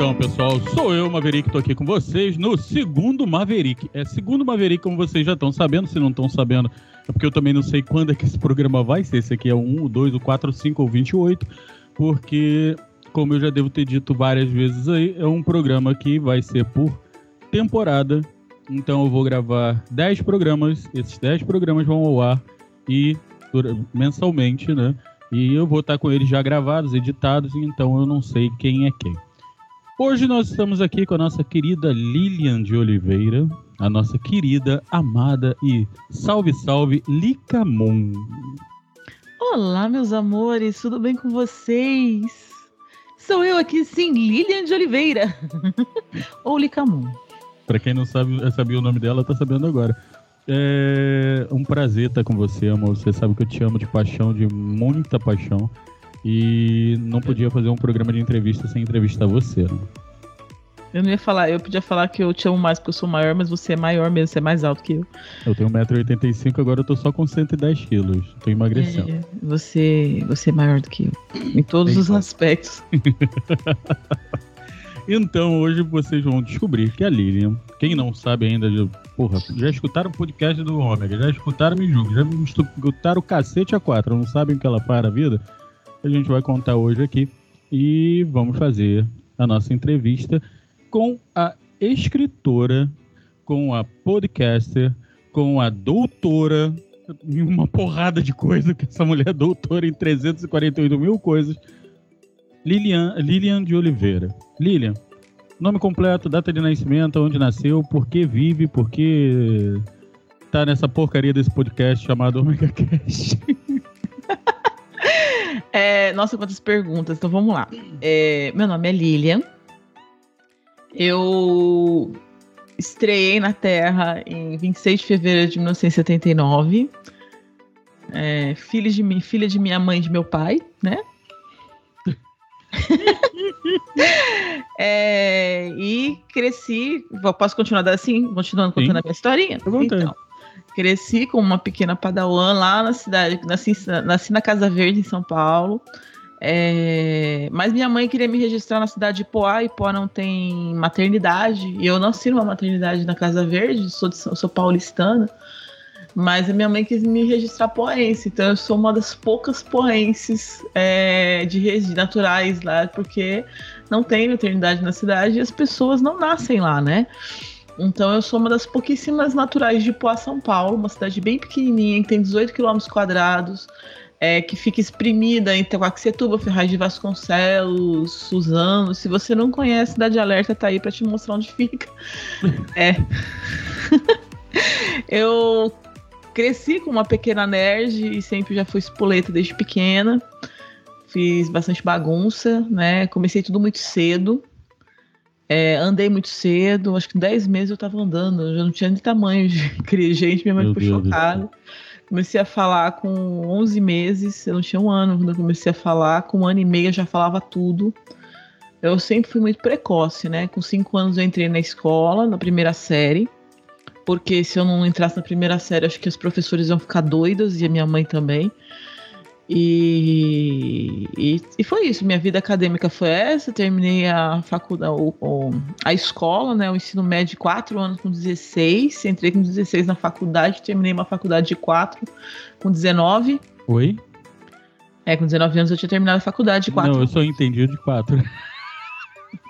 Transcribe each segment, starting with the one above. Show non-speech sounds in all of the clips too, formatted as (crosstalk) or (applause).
Então, pessoal, sou eu, Maverick, tô aqui com vocês no segundo Maverick. É segundo Maverick, como vocês já estão sabendo, se não estão sabendo, é porque eu também não sei quando é que esse programa vai ser. Esse aqui é o 1, o 2, o 4, o 5 ou 28, porque, como eu já devo ter dito várias vezes aí, é um programa que vai ser por temporada. Então eu vou gravar 10 programas, esses 10 programas vão ao ar e mensalmente, né? E eu vou estar com eles já gravados, editados, então eu não sei quem é quem. Hoje nós estamos aqui com a nossa querida Lilian de Oliveira, a nossa querida, amada e salve, salve, Licamon. Olá, meus amores, tudo bem com vocês? Sou eu aqui, sim, Lilian de Oliveira, (laughs) ou Licamon. Para quem não sabe, sabia o nome dela, tá sabendo agora. É um prazer estar com você, amor. Você sabe que eu te amo de paixão, de muita paixão. E não podia fazer um programa de entrevista sem entrevistar você, né? Eu não ia falar, eu podia falar que eu te amo mais porque eu sou maior, mas você é maior mesmo, você é mais alto que eu. Eu tenho 1,85m, agora eu tô só com 110 quilos. Tô emagrecendo. É, você, você é maior do que eu. Em todos os aspectos. (laughs) então, hoje vocês vão descobrir que a Lilian, quem não sabe ainda, porra, já escutaram o podcast do Ômega, já escutaram Me Julgue, já escutaram o cacete a quatro, não sabem o que ela para a vida? a gente vai contar hoje aqui. E vamos fazer a nossa entrevista com a escritora, com a podcaster, com a doutora, em uma porrada de coisa, que essa mulher é doutora em 348 mil coisas, Lilian, Lilian de Oliveira. Lilian, nome completo, data de nascimento, onde nasceu, por que vive, por que tá nessa porcaria desse podcast chamado Omega Cast. (laughs) É, nossa, quantas perguntas. Então vamos lá. É, meu nome é Lilian. Eu estreiei na Terra em 26 de fevereiro de 1979. É, filha, de, filha de minha mãe e de meu pai, né? (laughs) é, e cresci. Posso continuar assim? Continuando contando Sim. a minha historinha? Então, Cresci como uma pequena padawan lá na cidade, nasci, nasci na Casa Verde, em São Paulo. É, mas minha mãe queria me registrar na cidade de Poá, e Poá não tem maternidade. E eu nasci numa maternidade na Casa Verde, sou, de, sou paulistana. Mas a minha mãe quis me registrar poense, então eu sou uma das poucas poenses é, de naturais lá, porque não tem maternidade na cidade e as pessoas não nascem lá, né? Então eu sou uma das pouquíssimas naturais de Poá, São Paulo, uma cidade bem pequenininha, que tem 18 quilômetros quadrados, é, que fica exprimida entre Coaxetuba, Ferraz de Vasconcelos, Suzano. Se você não conhece, Cidade Alerta tá aí para te mostrar onde fica. (laughs) é. (laughs) eu cresci com uma pequena nerd e sempre já fui espoleta desde pequena. Fiz bastante bagunça, né? Comecei tudo muito cedo. É, andei muito cedo, acho que 10 meses eu tava andando, eu já não tinha nem tamanho de (laughs) gente, minha mãe Meu ficou chocada. Comecei a falar com 11 meses, eu não tinha um ano quando eu comecei a falar, com um ano e meio eu já falava tudo. Eu sempre fui muito precoce, né? Com 5 anos eu entrei na escola, na primeira série, porque se eu não entrasse na primeira série, acho que os professores iam ficar doidos e a minha mãe também. E, e, e, foi isso. Minha vida acadêmica foi essa. Terminei a faculdade, o, o, a escola, né? O ensino médio de 4 anos com 16. Entrei com 16 na faculdade. Terminei uma faculdade de 4 com 19. Oi? É, com 19 anos eu tinha terminado a faculdade de 4. Não, eu só entendi de 4.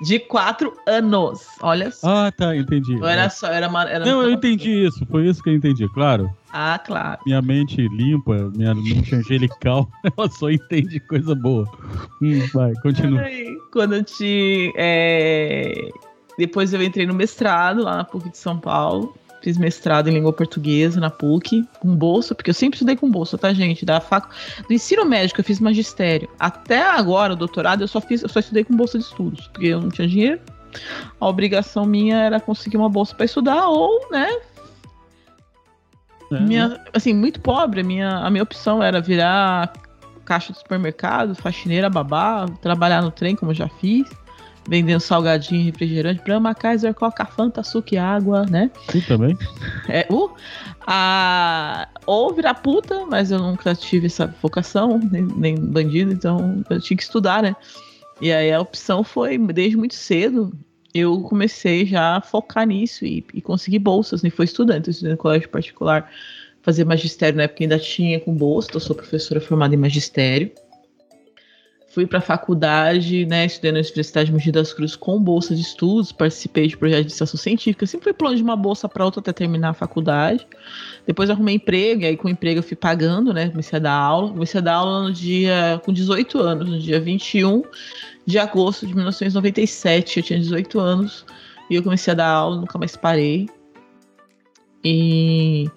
De quatro anos. Olha só. Ah, tá, entendi. Não era só, era, era Não, eu entendi isso. Foi isso que eu entendi, claro. Ah, claro. Minha mente limpa, minha mente angelical, (laughs) ela só entende coisa boa. Hum, vai, continua. Aí, quando eu te. É... Depois eu entrei no mestrado lá na PUC de São Paulo. Fiz mestrado em língua portuguesa na PUC, com bolsa, porque eu sempre estudei com bolsa, tá, gente? Da fac... Do ensino médico eu fiz magistério. Até agora, o doutorado, eu só fiz, eu só estudei com bolsa de estudos, porque eu não tinha dinheiro. A obrigação minha era conseguir uma bolsa para estudar, ou, né? É, minha, assim, muito pobre, a minha, a minha opção era virar caixa de supermercado, faxineira, babá, trabalhar no trem, como eu já fiz vendendo salgadinho, refrigerante, Brahma, Kaiser, Coca, Fanta, açúcar e água, né? Tu também? É, uh, a, ou virar puta, mas eu nunca tive essa vocação, nem, nem bandido, então eu tinha que estudar, né? E aí a opção foi, desde muito cedo, eu comecei já a focar nisso e, e conseguir bolsas, nem né? foi estudante, estudei no colégio particular, fazer magistério na época ainda tinha com bolsa, eu sou professora formada em magistério. Fui para a faculdade, né, estudei na Universidade de Mogi das Cruzes com bolsa de estudos, participei de projetos de iniciação científica, sempre fui plano de uma bolsa para outra até terminar a faculdade. Depois arrumei emprego, e aí com o emprego eu fui pagando, né, comecei a dar aula. Comecei a dar aula no dia, com 18 anos, no dia 21 de agosto de 1997, eu tinha 18 anos, e eu comecei a dar aula, nunca mais parei. E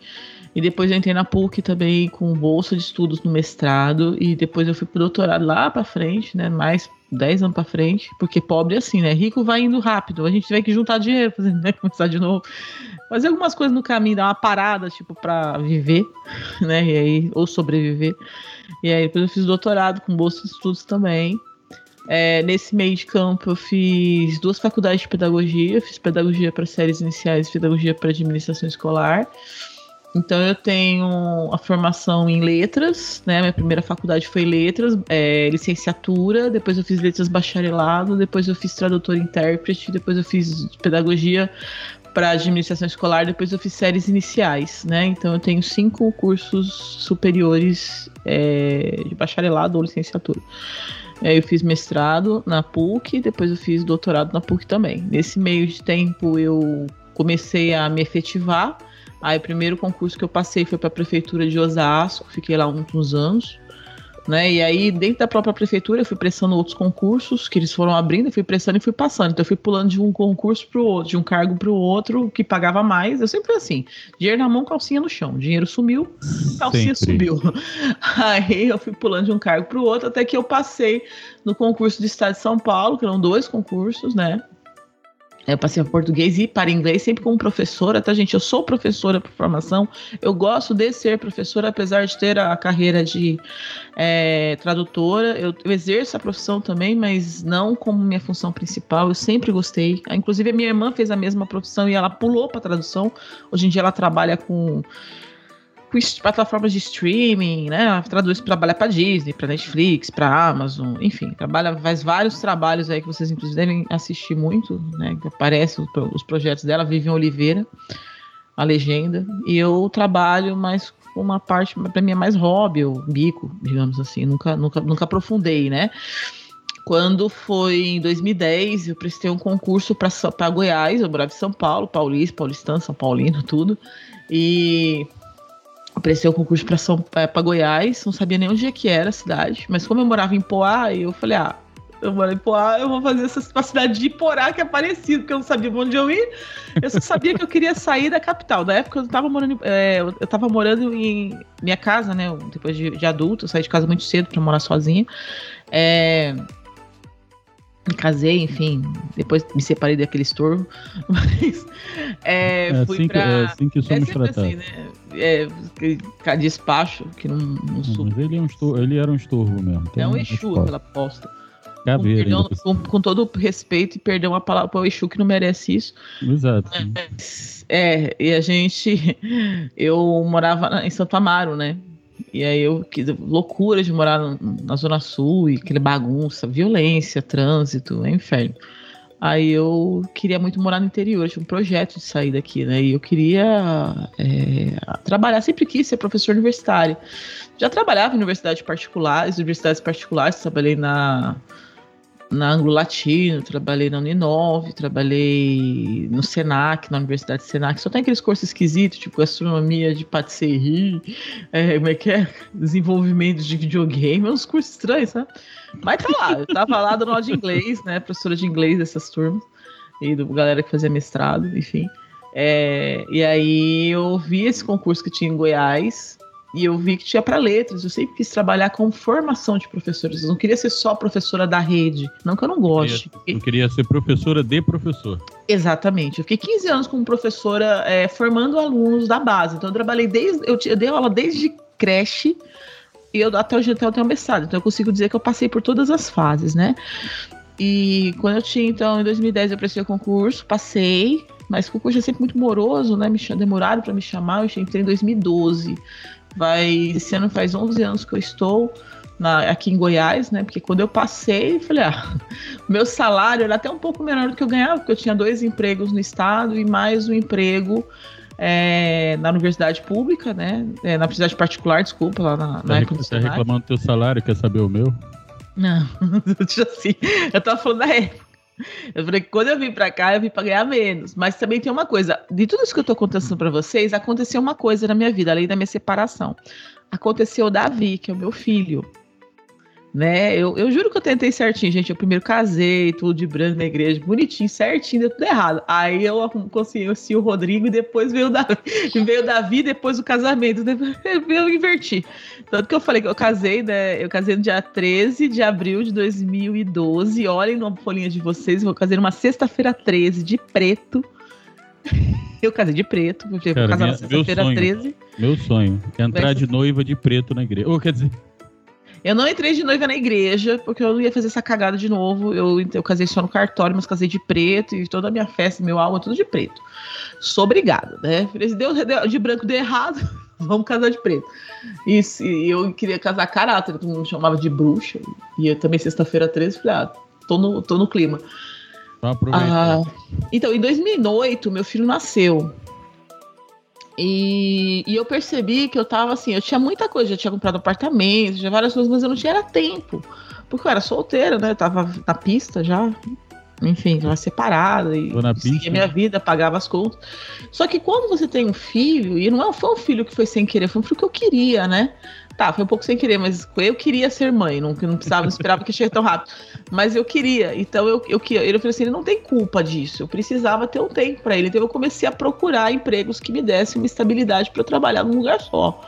e depois eu entrei na PUC também com bolsa de estudos no mestrado. E depois eu fui pro doutorado lá para frente, né? Mais 10 anos para frente. Porque pobre é assim, né? Rico vai indo rápido. A gente tiver que juntar dinheiro, (laughs) fazer, né? começar de novo. Fazer algumas coisas no caminho, dar uma parada, tipo, para viver, (laughs) né? E aí, ou sobreviver. E aí depois eu fiz doutorado com bolsa de estudos também. É, nesse meio de campo, eu fiz duas faculdades de pedagogia. fiz pedagogia para séries iniciais e pedagogia para administração escolar. Então eu tenho a formação em letras, né? Minha primeira faculdade foi letras, é, licenciatura, depois eu fiz letras bacharelado, depois eu fiz tradutor intérprete, depois eu fiz pedagogia para administração escolar, depois eu fiz séries iniciais, né? Então eu tenho cinco cursos superiores é, de bacharelado ou licenciatura. É, eu fiz mestrado na PUC, depois eu fiz doutorado na PUC também. Nesse meio de tempo eu comecei a me efetivar Aí o primeiro concurso que eu passei foi para a prefeitura de Osasco, fiquei lá uns anos. Né? E aí, dentro da própria prefeitura, eu fui prestando outros concursos que eles foram abrindo, eu fui prestando e fui passando. Então, eu fui pulando de um concurso para o outro, de um cargo para o outro, que pagava mais. Eu sempre fui assim: dinheiro na mão, calcinha no chão. Dinheiro sumiu, calcinha sempre. subiu. (laughs) Aí, eu fui pulando de um cargo para o outro, até que eu passei no concurso do Estado de São Paulo, que eram dois concursos, né? Eu passei para português e para inglês sempre como professora, tá, gente? Eu sou professora por formação. Eu gosto de ser professora, apesar de ter a carreira de é, tradutora. Eu, eu, exerço a profissão também, mas não como minha função principal. Eu sempre gostei. Inclusive, a minha irmã fez a mesma profissão e ela pulou para tradução. Hoje em dia, ela trabalha com com plataformas de streaming, né? Traduz trabalha para Disney, para Netflix, para Amazon, enfim, trabalha faz vários trabalhos aí que vocês inclusive devem assistir muito, né? Que aparecem os projetos dela, Vivian Oliveira, a legenda, e eu trabalho mais uma parte para mim é mais hobby, ou bico, digamos assim, nunca nunca nunca aprofundei, né? Quando foi em 2010, eu prestei um concurso para Goiás, eu morava em São Paulo, paulista, paulistano, São Paulino, tudo. E prestei o concurso para São para Goiás, não sabia nem onde é que era a cidade, mas como eu morava em Poá, eu falei, ah, eu moro em Poá, eu vou fazer essa cidade de Iporá, que é parecido, porque eu não sabia onde eu ir. Eu só sabia que eu queria sair da capital. Da época eu tava morando, é, eu tava morando em minha casa, né? Depois de, de adulto, eu saí de casa muito cedo para morar sozinha. É, me casei, enfim, depois me separei daquele estorvo, (laughs) mas é, é fui assim pra... Que, é assim que somos é tratados. Assim, né? É, despacho, que não, não. Mas ele, é um ele era um estorvo mesmo. É um Exu aquela posta. Caveira, com, perdão, com, com, todo respeito e perdão uma palavra para o Exu que não merece isso. Exato. É, e a gente. (laughs) Eu morava em Santo Amaro, né? E aí eu, que loucura de morar na Zona Sul e aquele bagunça, violência, trânsito, é inferno. Aí eu queria muito morar no interior, tinha um projeto de sair daqui, né? E eu queria é, trabalhar, sempre quis ser professor universitário. Já trabalhava em universidades particulares, universidades particulares, trabalhei na na Anglo Latino, trabalhei na Uninove, trabalhei no Senac, na Universidade Senac. Só tem aqueles cursos esquisitos, tipo gastronomia de patisserie, é, como é que é? Desenvolvimento de videogame, uns cursos estranhos, sabe? Mas tá lá, eu tava lá dando aula de inglês, né? Professora de inglês dessas turmas, e do galera que fazia mestrado, enfim. É, e aí eu vi esse concurso que tinha em Goiás, e eu vi que tinha para letras. Eu sempre quis trabalhar com formação de professores. Eu não queria ser só professora da rede. Não que eu não goste. Eu queria ser professora de professor. Exatamente. Eu fiquei 15 anos como professora é, formando alunos da base. Então eu trabalhei desde. Eu, eu dei aula desde creche e eu até hoje até eu tenho mestrado. Então eu consigo dizer que eu passei por todas as fases, né? E quando eu tinha, então, em 2010 eu prestei o concurso, passei, mas o concurso é sempre muito moroso, né? Me demoraram para me chamar, eu entrei em 2012. Vai, esse ano faz 11 anos que eu estou na, aqui em Goiás, né? Porque quando eu passei, falei, ah, (laughs) meu salário era até um pouco menor do que eu ganhava, porque eu tinha dois empregos no estado e mais um emprego é, na universidade pública, né? É, na universidade particular, desculpa, lá na, na Você está reclamando do teu salário, quer saber o meu? Não, (laughs) assim, eu tava falando da época. Eu falei que quando eu vim para cá, eu vim para ganhar menos. Mas também tem uma coisa: de tudo isso que eu tô contando para vocês, aconteceu uma coisa na minha vida, além da minha separação. Aconteceu o Davi, que é o meu filho né? Eu, eu juro que eu tentei certinho, gente. Eu primeiro casei, tudo de branco na igreja, bonitinho, certinho, deu tudo errado. Aí eu consegui o Rodrigo e depois veio o Davi, (laughs) veio o Davi depois o casamento. (laughs) Depois eu inverti. Tanto que eu falei que eu casei, né? Eu casei no dia 13 de abril de 2012. Olhem na folhinha de vocês, eu casei numa sexta-feira 13 de preto. Eu casei de preto, eu vou casar na sexta-feira 13. Meu sonho, é entrar de noiva de preto na igreja. Ou quer dizer, eu não entrei de noiva na igreja, porque eu não ia fazer essa cagada de novo. Eu, eu casei só no cartório, mas casei de preto e toda a minha festa, meu álbum, tudo de preto. Sou obrigada, né? Se deu, deu, de branco deu errado, (laughs) vamos casar de preto. E, e eu queria casar caráter, todo mundo chamava de bruxa. E eu também, sexta-feira 13, falei, ah, tô no, tô no clima. Ah, então, em 2008, meu filho nasceu. E, e, eu percebi que eu tava assim, eu tinha muita coisa, já tinha comprado apartamento, já várias coisas, mas eu não tinha tempo. Porque eu era solteira, né? Eu tava na pista já. Enfim, já separada e seguia minha vida, pagava as contas. Só que quando você tem um filho, e não é, foi um filho que foi sem querer, foi um filho que eu queria, né? Tá, foi um pouco sem querer, mas eu queria ser mãe, não, não precisava, não esperava que chegasse tão rápido. Mas eu queria, então eu, eu, eu, ele falou assim: ele não tem culpa disso, eu precisava ter um tempo para ele. Então eu comecei a procurar empregos que me dessem uma estabilidade para eu trabalhar num lugar só.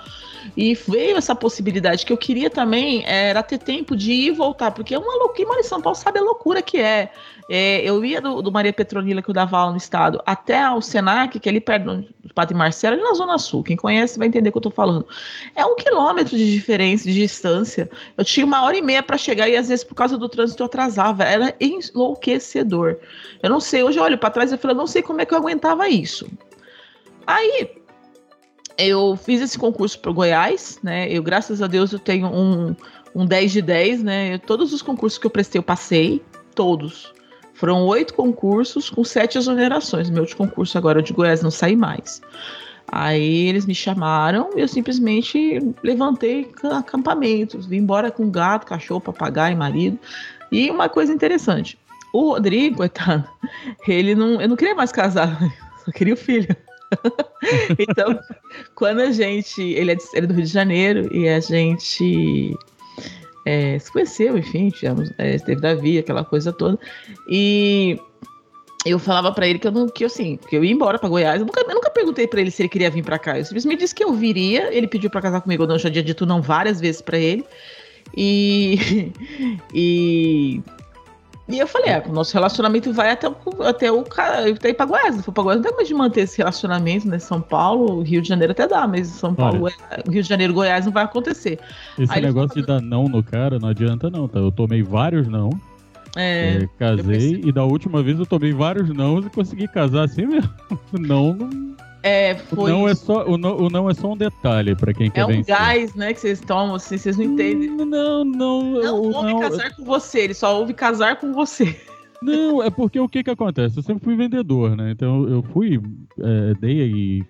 E veio essa possibilidade que eu queria também era ter tempo de ir e voltar, porque é uma loucura. Quem em São Paulo sabe a loucura que é. é eu ia do, do, Maria Petronila, que eu dava aula no estado, até o Senac, que é ali perto do Padre Marcelo, ali na Zona Sul. Quem conhece vai entender o que eu tô falando. É um quilômetro de diferença, de distância. Eu tinha uma hora e meia para chegar e às vezes por causa do trânsito eu atrasava. Era enlouquecedor. Eu não sei, hoje eu olho para trás e falo, não sei como é que eu aguentava isso. Aí, eu fiz esse concurso para Goiás, né? Eu, graças a Deus, eu tenho um, um 10 de 10, né? Eu, todos os concursos que eu prestei, eu passei, todos. Foram oito concursos com sete exonerações. Meu de concurso agora de Goiás não saí mais. Aí eles me chamaram e eu simplesmente levantei acampamentos, vim embora com gato, cachorro, papagaio, marido. E uma coisa interessante, o Rodrigo, (laughs) coitado, ele não, eu não queria mais casar, (laughs) só queria o filho. (laughs) então, quando a gente. Ele é, de, ele é, do Rio de Janeiro e a gente é, se conheceu, enfim, tivemos, é, Davi, aquela coisa toda. E eu falava para ele que eu não, que assim, que eu ia embora para Goiás. Eu nunca, eu nunca perguntei para ele se ele queria vir para cá. Eu simplesmente disse que eu viria. Ele pediu para casar comigo, eu não já tinha dito não várias vezes para ele. E, (laughs) e e eu falei, é, o nosso relacionamento vai até o, até o até ir pra Goiás. Se for pra Goiás, não tem mais de manter esse relacionamento, né? São Paulo, Rio de Janeiro até dá, mas São Paulo, Olha, Rio de Janeiro, Goiás não vai acontecer. Esse Aí negócio de dar não no cara não adianta, não, tá? Eu tomei vários não. É, é casei e da última vez eu tomei vários não e consegui casar assim mesmo. (laughs) Não, não é, foi. Não é só, o, não, o não é só um detalhe para quem quer É um vencer. gás, né, que vocês tomam, assim, vocês não entendem. Não, não. Não ouve não, casar com você, ele só ouve casar com você. Não, é porque o que que acontece? Eu sempre fui vendedor, né? Então eu fui, é, dei aí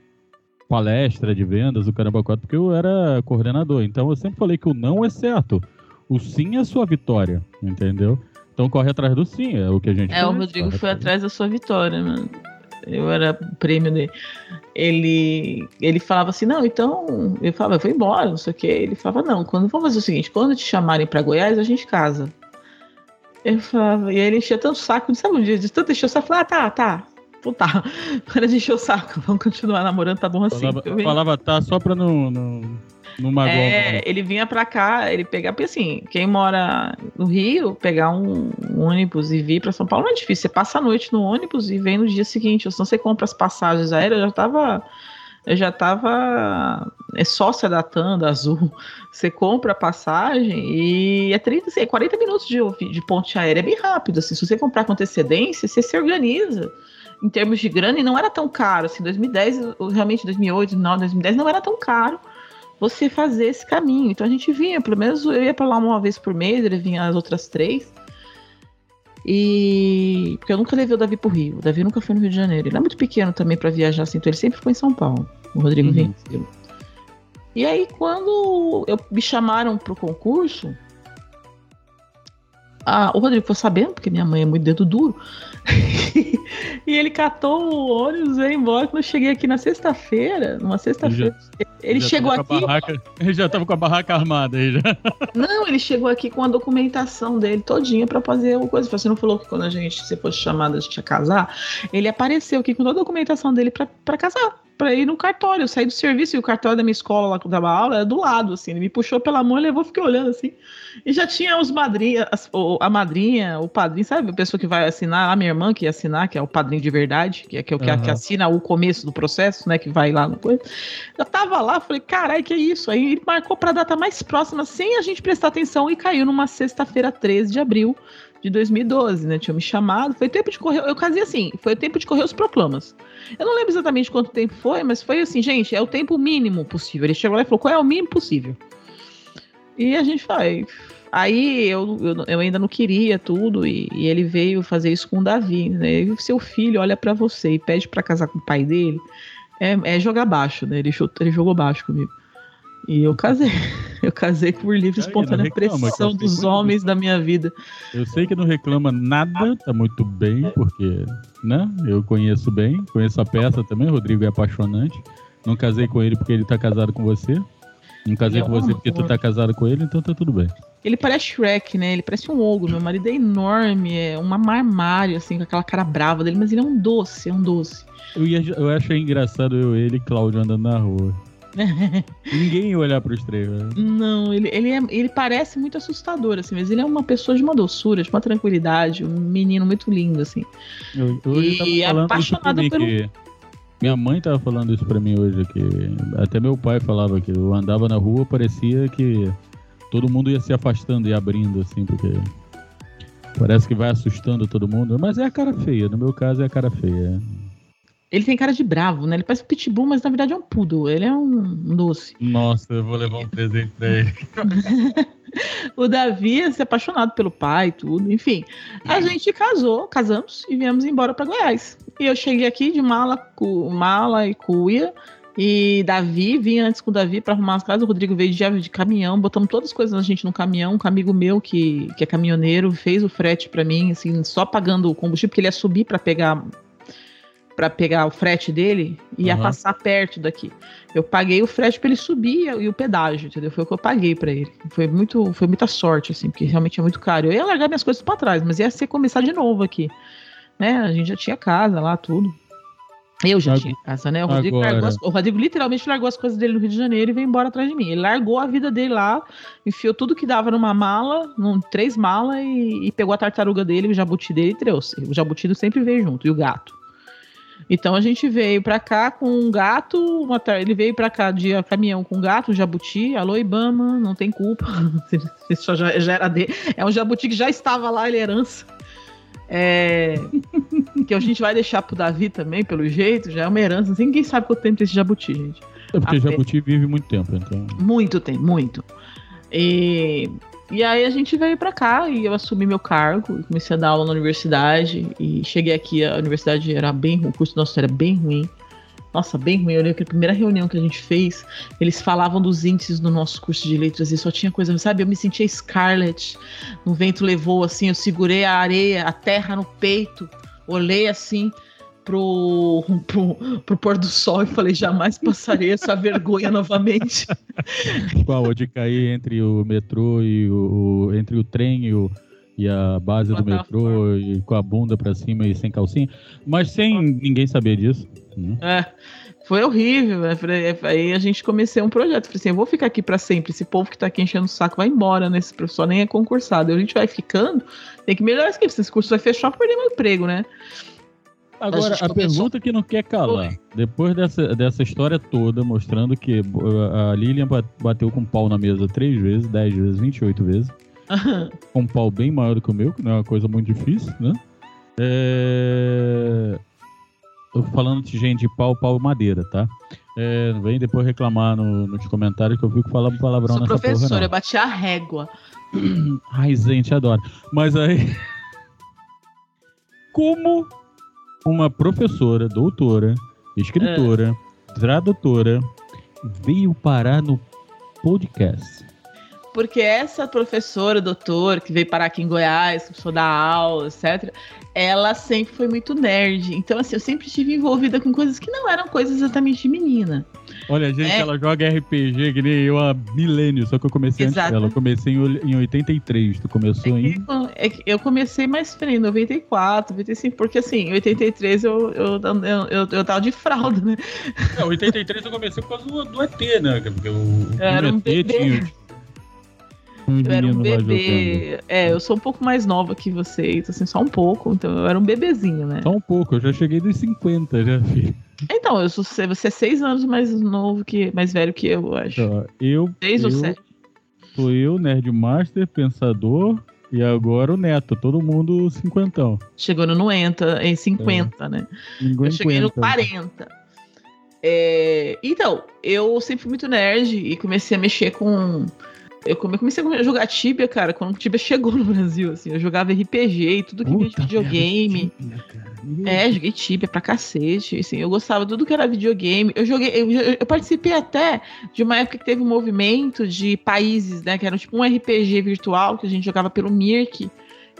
palestra de vendas, o caramba quatro, porque eu era coordenador. Então eu sempre falei que o não é certo. O sim é sua vitória, entendeu? Então corre atrás do sim, é o que a gente É, o Rodrigo foi atrás da sua vitória, mano eu era prêmio dele. Ele, ele falava assim, não, então, eu falava, eu vou embora, não sei o que. Ele falava, não, quando vamos fazer o seguinte, quando te chamarem para Goiás, a gente casa. Eu falava, e aí ele enchia tanto saco, sabe um dia, de tanto encher o saco, falava, ah, tá, tá, então tá, (laughs) para de encher o saco, vamos continuar namorando, tá bom assim. Falava, falava tá, só pra não, não Magon. É, ele vinha pra cá, ele pegava, porque assim, quem mora no Rio, pegar um, um, ônibus e vir pra São Paulo não é difícil. Você passa a noite no ônibus e vem no dia seguinte. Ou se você compra as passagens aéreas, eu já tava eu já tava é sócia da TAM, da Azul. Você compra a passagem e é 30, assim, 40 minutos de, de ponte aérea, é bem rápido. Assim, se você comprar com antecedência, você se organiza em termos de grana e não era tão caro. Assim, 2010, realmente 2008, 2009, 2010 não era tão caro você fazer esse caminho. Então a gente vinha, pelo menos eu ia para lá uma vez por mês, ele vinha as outras três. E. Porque eu nunca levei o Davi pro Rio. O Davi nunca foi no Rio de Janeiro. Ele é muito pequeno também para viajar assim, então ele sempre foi em São Paulo. O Rodrigo uhum. venceu. E aí, quando eu, me chamaram pro concurso, o Rodrigo foi sabendo, porque minha mãe é muito dedo duro. (laughs) e ele catou o ônibus, veio embora. Quando eu cheguei aqui na sexta-feira, numa sexta-feira, ele já chegou aqui. Barraca, ele (laughs) já tava com a barraca armada aí já. (laughs) Não, ele chegou aqui com a documentação dele todinha para fazer uma coisa. Você não falou que quando a gente, se fosse chamada, a gente ia casar? Ele apareceu aqui com toda a documentação dele para casar para ir no cartório. Eu saí do serviço e o cartório da minha escola lá que eu dava aula era do lado, assim. Ele me puxou pela mão e levou, fiquei olhando assim. E já tinha os madrinhas, a madrinha, o padrinho, sabe? A pessoa que vai assinar, a minha irmã que ia assinar, que é o padrinho de verdade, que é, que, é o que, uhum. que assina o começo do processo, né? Que vai lá no coisa. Eu tava lá, falei, carai, que é isso? Aí ele marcou pra data mais próxima, sem a gente prestar atenção, e caiu numa sexta-feira, 13 de abril de 2012, né? Tinha me chamado. Foi tempo de correr. Eu casei assim, foi o tempo de correr os proclamas. Eu não lembro exatamente quanto tempo foi, mas foi assim, gente, é o tempo mínimo possível. Ele chegou lá e falou: qual é o mínimo possível? E a gente vai. Aí eu, eu, eu, ainda não queria tudo, e, e, ele veio fazer isso com o Davi. Né? E seu filho olha para você e pede para casar com o pai dele. É, é jogar baixo, né? Ele, ele jogou baixo comigo. E eu casei. (laughs) Eu casei por livre e espontânea pressão dos homens da minha vida. Eu sei que não reclama nada, tá muito bem, porque, né? Eu conheço bem, conheço a peça também, o Rodrigo é apaixonante. Não casei com ele porque ele tá casado com você. Não casei com você porque tu tá casado com ele, então tá tudo bem. Ele parece Shrek, né? Ele parece um ogro. Meu marido é enorme, é um armário, assim, com aquela cara brava dele, mas ele é um doce, é um doce. Eu, ia, eu achei engraçado eu, ele e Cláudio andando na rua. (laughs) Ninguém ia olhar pros três, né? Não, ele, ele, é, ele parece muito assustador, assim, mas ele é uma pessoa de uma doçura, de uma tranquilidade, um menino muito lindo, assim. Eu, eu e apaixonado pelo. Que... Minha mãe tava falando isso pra mim hoje, que até meu pai falava que eu andava na rua, parecia que todo mundo ia se afastando e abrindo, assim, porque parece que vai assustando todo mundo. Mas é a cara feia, no meu caso é a cara feia. Ele tem cara de bravo, né? Ele parece um pitbull, mas na verdade é um poodle. Ele é um doce. Nossa, eu vou levar um presente pra ele. (laughs) o Davi é se apaixonado pelo pai, tudo. Enfim, a gente casou, casamos e viemos embora para Goiás. E eu cheguei aqui de mala, cu, mala e cuia. E Davi, vim antes com o Davi para arrumar as casas. O Rodrigo veio de, de caminhão, botamos todas as coisas da gente no caminhão. Um amigo meu que, que é caminhoneiro fez o frete para mim, assim, só pagando o combustível, porque ele ia subir para pegar para pegar o frete dele e ia passar perto daqui. Eu paguei o frete para ele subir e o pedágio, entendeu? Foi o que eu paguei para ele. Foi muito, foi muita sorte assim, porque realmente é muito caro. Eu ia largar minhas coisas para trás, mas ia ser começar de novo aqui, né? A gente já tinha casa lá, tudo. Eu já tinha casa, né? O Rodrigo, as, o Rodrigo, literalmente largou as coisas dele no Rio de Janeiro e veio embora atrás de mim. Ele largou a vida dele lá, enfiou tudo que dava numa mala, num, três malas, e, e, pegou a tartaruga dele, o jabuti dele e trouxe. O jabuti sempre veio junto, e o gato. Então a gente veio para cá com um gato, uma, ele veio para cá de caminhão com um gato, um jabuti, alô Ibama, não tem culpa, (laughs) isso já, já era de, é um jabuti que já estava lá, ele é herança. É, que a gente vai deixar pro Davi também, pelo jeito, já é uma herança, assim, ninguém sabe quanto tempo tem esse jabuti, gente. É porque a jabuti vive muito tempo, então. Muito tempo, muito. E e aí a gente veio para cá e eu assumi meu cargo, comecei a dar aula na universidade e cheguei aqui, a universidade era bem ruim, o curso nosso era bem ruim. Nossa, bem ruim. Eu lembro que a primeira reunião que a gente fez, eles falavam dos índices no nosso curso de letras e só tinha coisa, sabe? Eu me sentia Scarlett. No vento levou assim, eu segurei a areia, a terra no peito, olhei assim, pro, pro, pro pôr do sol e falei, jamais passarei essa vergonha novamente. Qual? De cair entre o metrô e o. entre o trem e o e a base do metrô e com a bunda para cima e sem calcinha, mas sem ninguém saber disso. Né? É, foi horrível. Né? Aí a gente comecei um projeto. Falei assim: eu vou ficar aqui para sempre. Esse povo que tá aqui enchendo o saco vai embora, né? Esse professor nem é concursado. a gente vai ficando, tem que melhorar isso aqui. Esse curso vai fechar, perder meu emprego, né? Agora, a, pergunta que não quer calar. Oi. Depois dessa, dessa história toda, mostrando que a Lilian bateu com pau na mesa três vezes, dez vezes, 28 vezes. (laughs) com um pau bem maior do que o meu, que não é uma coisa muito difícil, né? É... Falando de gente de pau, pau madeira, tá? É, vem depois reclamar no, nos comentários que eu vi que falava palavrão Sou nessa professora, porra, eu bati a régua. Ai, gente, adoro. Mas aí... (laughs) Como uma professora, doutora, escritora, é. tradutora, veio parar no podcast. Porque essa professora, doutora, que veio parar aqui em Goiás, começou a dar aula, etc., ela sempre foi muito nerd. Então, assim, eu sempre estive envolvida com coisas que não eram coisas exatamente de menina. Olha, gente, é. ela joga RPG que nem eu há milênios, só que eu comecei Exato. antes dela. Eu comecei em, em 83, tu começou é em... É eu comecei mais frio, em 94, 95, porque assim, em 83 eu, eu, eu, eu, eu tava de fralda, né? É, 83 eu comecei por causa do, do ET, né? Porque o, era um ET bebê. tinha... Um eu era um bebê. É, eu sou um pouco mais nova que vocês, assim, só um pouco. Então eu era um bebezinho, né? Só um pouco, eu já cheguei dos 50, já, filho. Então, eu sou, você é seis anos mais novo que, mais velho que eu, acho. Tá, eu. Seis eu, ou sete. Sou eu, Nerd Master, Pensador, e agora o Neto, todo mundo cinquentão. Chegou no 90, em 50, é. né? eu cheguei no 40. É, então, eu sempre fui muito nerd e comecei a mexer com eu comecei a jogar Tibia, cara, quando o Tibia (laughs) chegou no Brasil, assim. Eu jogava RPG e tudo que Puta, vinha de videogame. Tibia, é, joguei Tibia pra cacete, assim. Eu gostava de tudo que era videogame. Eu joguei, eu, eu, participei até de uma época que teve um movimento de países, né? Que era tipo um RPG virtual que a gente jogava pelo Mirk,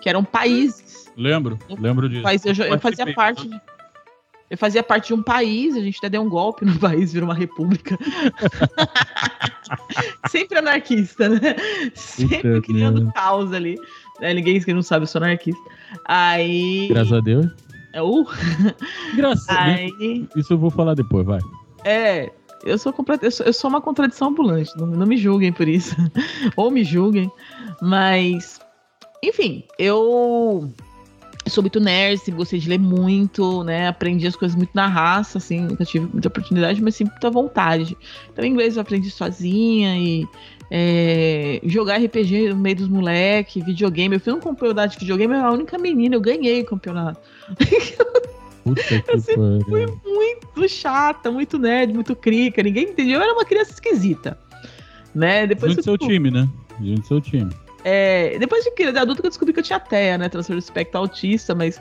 que eram países. Lembro, lembro disso. eu, eu fazia parte... De, eu fazia parte de um país, a gente até deu um golpe no (laughs) país, virou uma república. (laughs) Sempre anarquista, né? Sempre criando caos ali. É, ninguém que não sabe, eu sou anarquista. Aí. Graças a Deus. É o. Uh. Graças Aí... Isso eu vou falar depois, vai. É, eu sou, eu sou, eu sou uma contradição ambulante, não, não me julguem por isso. (laughs) Ou me julguem. Mas, enfim, eu sou muito nerd, sempre gostei de ler muito, né? Aprendi as coisas muito na raça, assim, nunca tive muita oportunidade, mas sempre muita vontade. Então, inglês eu aprendi sozinha e é, jogar RPG no meio dos moleques, videogame. Eu fiz um campeonato de videogame, eu era a única menina, eu ganhei o campeonato. Puta que (laughs) eu sempre fui muito chata, muito nerd, muito crica, ninguém entendeu. Eu era uma criança esquisita. Né? Depois Junto seu time, né? Junto seu time. É, depois de, de adulto que eu descobri que eu tinha TEA, né? Transtorno espectro autista, mas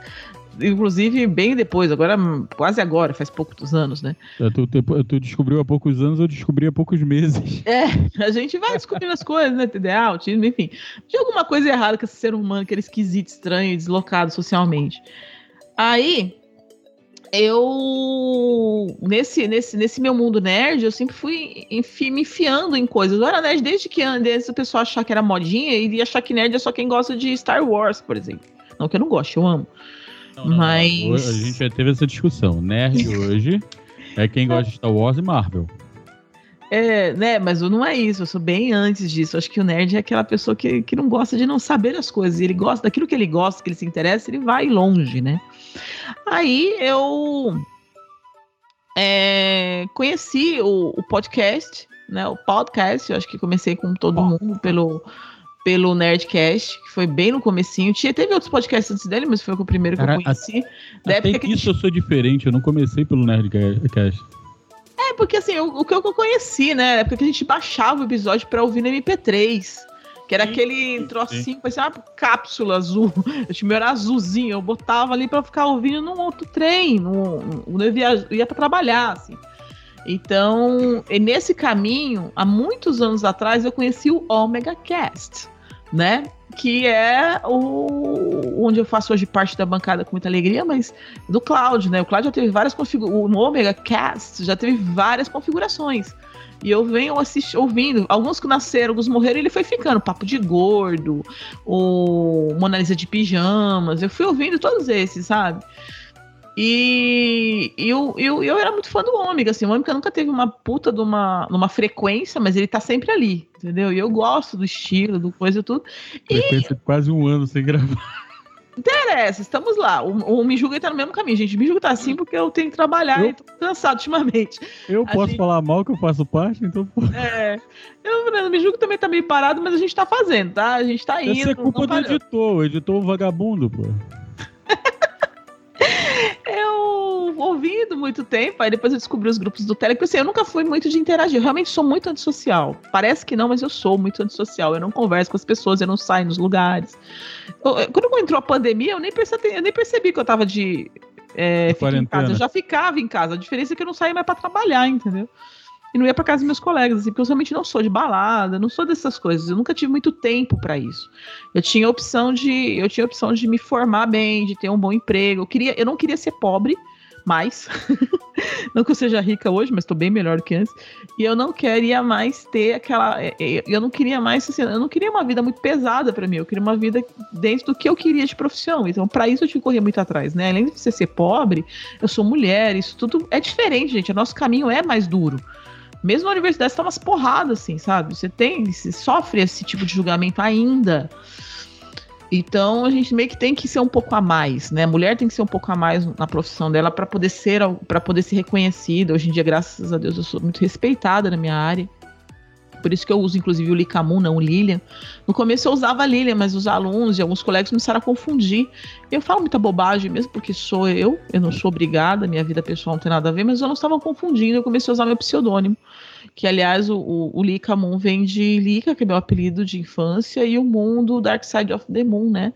inclusive bem depois, agora quase agora, faz poucos anos, né? É, tu, tu, descobriu há poucos anos, eu descobri há poucos meses. (laughs) É, a gente vai descobrindo as coisas, né? TDA, autismo, enfim. Tinha alguma coisa errada com esse ser humano, que era esquisito, estranho deslocado socialmente. Aí, eu nesse, nesse, nesse meu mundo nerd, eu sempre fui enfi, me enfiando em coisas. Eu era nerd desde que antes o pessoal achar que era modinha e achar que nerd é só quem gosta de Star Wars, por exemplo. Não que eu não gosto, eu amo. Não, não, Mas não. a gente já teve essa discussão. Nerd (laughs) hoje é quem gosta de Star Wars e Marvel. É, né, mas não é isso, eu sou bem antes disso. Eu acho que o nerd é aquela pessoa que, que não gosta de não saber as coisas. Ele gosta daquilo que ele gosta, que ele se interessa, ele vai longe, né? Aí eu é, conheci o, o, podcast, né? O podcast, eu acho que comecei com todo mundo pelo, pelo Nerdcast, que foi bem no comecinho. Tinha, teve outros podcasts antes dele, mas foi o primeiro que Cara, eu conheci. Até que isso gente... eu sou diferente, eu não comecei pelo Nerdcast. É, porque assim, o, o que eu conheci, né? É porque a gente baixava o episódio pra ouvir no MP3. Que era sim, aquele trocinho, parecia uma cápsula azul. (laughs) O meu era azulzinho, eu botava ali para ficar ouvindo num outro trem, no, eu ia, ia para trabalhar, assim. Então, nesse caminho, há muitos anos atrás, eu conheci o Omega Cast, né? Que é o onde eu faço hoje parte da bancada com muita alegria, mas do Cloud, né? O Cloud já teve várias configurações. O Omega Cast já teve várias configurações. E eu venho assistir, ouvindo, alguns que nasceram, alguns morreram, ele foi ficando. Papo de Gordo, o Mona Lisa de Pijamas. Eu fui ouvindo todos esses, sabe? E eu, eu, eu era muito fã do Ômega, assim, o Ômega nunca teve uma puta de uma, uma frequência, mas ele tá sempre ali, entendeu? E eu gosto do estilo, do coisa e tudo. E... quase um ano sem gravar. Interessa, estamos lá. O, o Mijuga tá no mesmo caminho, gente. O Mijuga tá assim porque eu tenho que trabalhar eu, e tô cansado ultimamente. Eu a posso gente... falar mal que eu faço parte, então. É. Eu, o Mijuga também tá meio parado, mas a gente tá fazendo, tá? A gente tá indo. Essa é culpa do editor, o editor é vagabundo, pô. (laughs) (laughs) eu ouvindo muito tempo, aí depois eu descobri os grupos do Telegram, assim, eu nunca fui muito de interagir, eu realmente sou muito antissocial. Parece que não, mas eu sou muito antissocial. Eu não converso com as pessoas, eu não saio nos lugares. Eu, quando entrou a pandemia, eu nem percebi, eu nem percebi que eu tava de é, em casa. Eu já ficava em casa. A diferença é que eu não saía mais para trabalhar, entendeu? E não ia para casa dos meus colegas, assim, porque eu realmente não sou de balada, não sou dessas coisas. Eu nunca tive muito tempo para isso. Eu tinha opção de, eu tinha opção de me formar bem, de ter um bom emprego. Eu queria, eu não queria ser pobre mais. (laughs) não que eu seja rica hoje, mas estou bem melhor do que antes. E eu não queria mais ter aquela. É, é, eu não queria mais. Assim, eu não queria uma vida muito pesada para mim. Eu queria uma vida dentro do que eu queria de profissão. Então, para isso eu tive que correr muito atrás, né? Além de você ser pobre, eu sou mulher. Isso tudo é diferente, gente. O nosso caminho é mais duro. Mesmo na universidade, você tá umas porradas, assim, sabe? Você tem, você sofre esse tipo de julgamento ainda. Então a gente meio que tem que ser um pouco a mais, né? A mulher tem que ser um pouco a mais na profissão dela para poder ser para poder ser reconhecida. Hoje em dia, graças a Deus, eu sou muito respeitada na minha área. Por isso que eu uso, inclusive, o Licamun, não o Lilian. No começo eu usava Lilian, mas os alunos e alguns colegas começaram a confundir. Eu falo muita bobagem mesmo, porque sou eu, eu não sou obrigada, minha vida pessoal não tem nada a ver, mas eu não estava confundindo, eu comecei a usar meu pseudônimo. Que, aliás, o, o, o Licamun vem de Lika, que é meu apelido de infância, e o Moon do Dark Side of the Moon, né?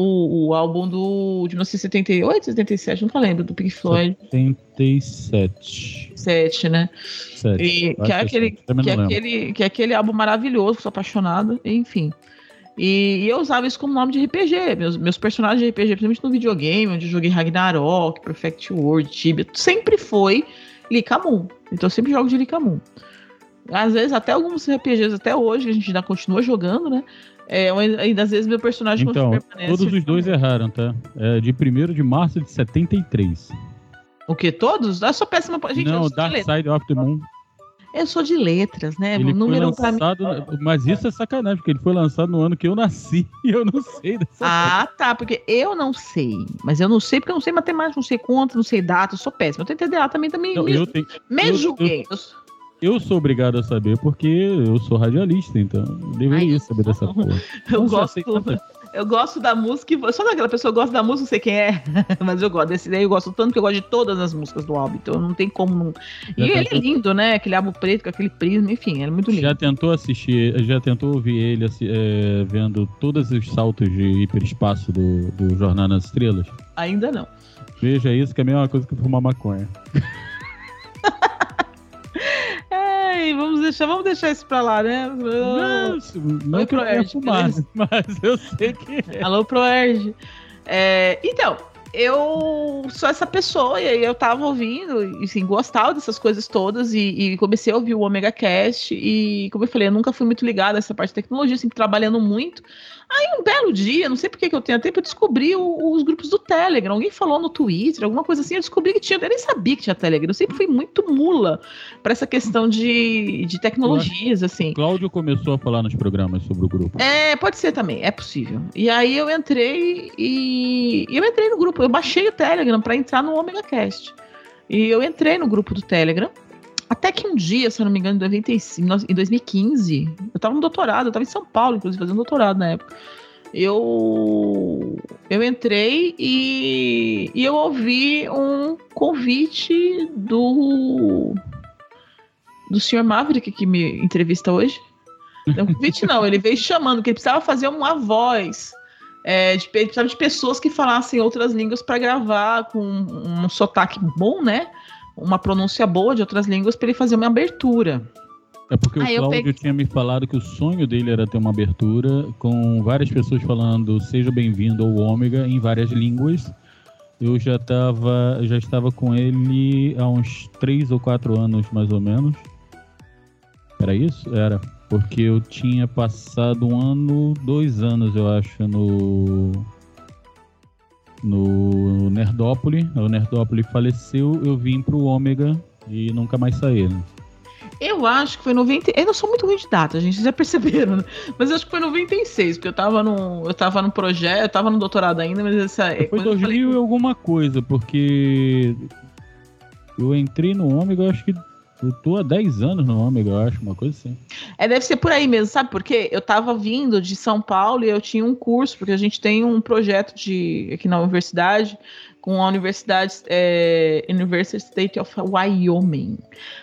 o, o álbum do, de 1978, 77, não lembro, do Pink Floyd. 77. 7, né? 7. E, que, é aquele, que, é aquele, que é aquele álbum maravilhoso, sou apaixonada, enfim. E, e, eu usava isso como nome de RPG. Meus, meus personagens de RPG, principalmente no videogame, onde eu joguei Ragnarok, Perfect World, Tibia, sempre foi Likamun. Então eu sempre jogo de Likamun. Às vezes, até alguns RPGs até hoje, a gente ainda continua jogando, né? É, ainda às vezes meu personagem então, Todos os dois erraram, tá? É de 1 de março de 73. O que? Todos? Eu sou péssima. Gente, Não, Dark Side of the Moon. Eu sou de letras, né? Ele número foi lançado, mim... Mas isso é sacanagem, porque ele foi lançado no ano que eu nasci (laughs) e eu não sei dessa Ah, coisa. tá, porque eu não sei. Mas eu não sei porque eu não sei matemática, não sei conta, não sei data, eu sou péssima. Eu tenho TDA também, também não, me, eu tenho, me eu, julguei. Eu, eu sou obrigado a saber porque eu sou radialista, então eu deveria Ai, saber dessa porra. Eu gosto, eu gosto da música, só daquela pessoa que gosta da música, não sei quem é, (laughs) mas eu gosto desse daí, eu gosto tanto que eu gosto de todas as músicas do álbum, então não tem como não. E já ele tentou... é lindo, né? Aquele álbum preto com aquele prisma, enfim, é muito lindo. Já tentou assistir, já tentou ouvir ele é, vendo todos os saltos de hiperespaço do, do Jornal nas Estrelas? Ainda não. Veja isso, que é a mesma coisa que fumar maconha. (laughs) Ai, vamos deixar, vamos deixar isso pra lá, né? Não, não que eu quero fumar, mas eu sei que é. Alô, Proerge. É, então, eu sou essa pessoa, e aí eu tava ouvindo, e assim, gostava dessas coisas todas, e, e, comecei a ouvir o Omega Cast, e como eu falei, eu nunca fui muito ligada a essa parte de tecnologia, sempre trabalhando muito. Aí um belo dia, não sei por que eu tenho tempo, eu descobri o, os grupos do Telegram. Alguém falou no Twitter, alguma coisa assim, eu descobri que tinha. Eu nem sabia que tinha Telegram. Eu sempre fui muito mula para essa questão de, de tecnologias, assim. Cláudio começou a falar nos programas sobre o grupo. É, pode ser também, é possível. E aí eu entrei e eu entrei no grupo, eu baixei o Telegram para entrar no Omega Cast. E eu entrei no grupo do Telegram. Até que um dia, se eu não me engano, em 2015, em 2015 eu tava no doutorado, eu tava em São Paulo, inclusive, fazendo doutorado na época. Eu, eu entrei e, e eu ouvi um convite do do senhor Maverick que me entrevista hoje. Não, convite não, ele veio chamando que ele precisava fazer uma voz. É, de, precisava de pessoas que falassem outras línguas para gravar com um sotaque bom, né? Uma pronúncia boa de outras línguas para ele fazer uma abertura. É porque Aí o Cláudio peguei... tinha me falado que o sonho dele era ter uma abertura com várias pessoas falando seja bem-vindo ao Ômega em várias línguas. Eu já estava já estava com ele há uns três ou quatro anos mais ou menos. Era isso? Era. Porque eu tinha passado um ano, dois anos, eu acho, no no Nerdópolis. O Nerdópolis faleceu, eu vim pro Ômega e nunca mais saí. Né? Eu acho que foi 90. Eu não sou muito ruim de data, gente, já perceberam, né? Mas eu acho que foi 96, porque eu tava no, eu tava no projeto, eu tava no doutorado ainda, mas essa. É foi 2000 falei... e alguma coisa, porque eu entrei no Ômega, eu acho que eu tô há 10 anos no Ômega, eu acho, uma coisa assim. É, deve ser por aí mesmo, sabe por quê? Eu tava vindo de São Paulo e eu tinha um curso, porque a gente tem um projeto de aqui na universidade com a Universidade é, University State of Wyoming,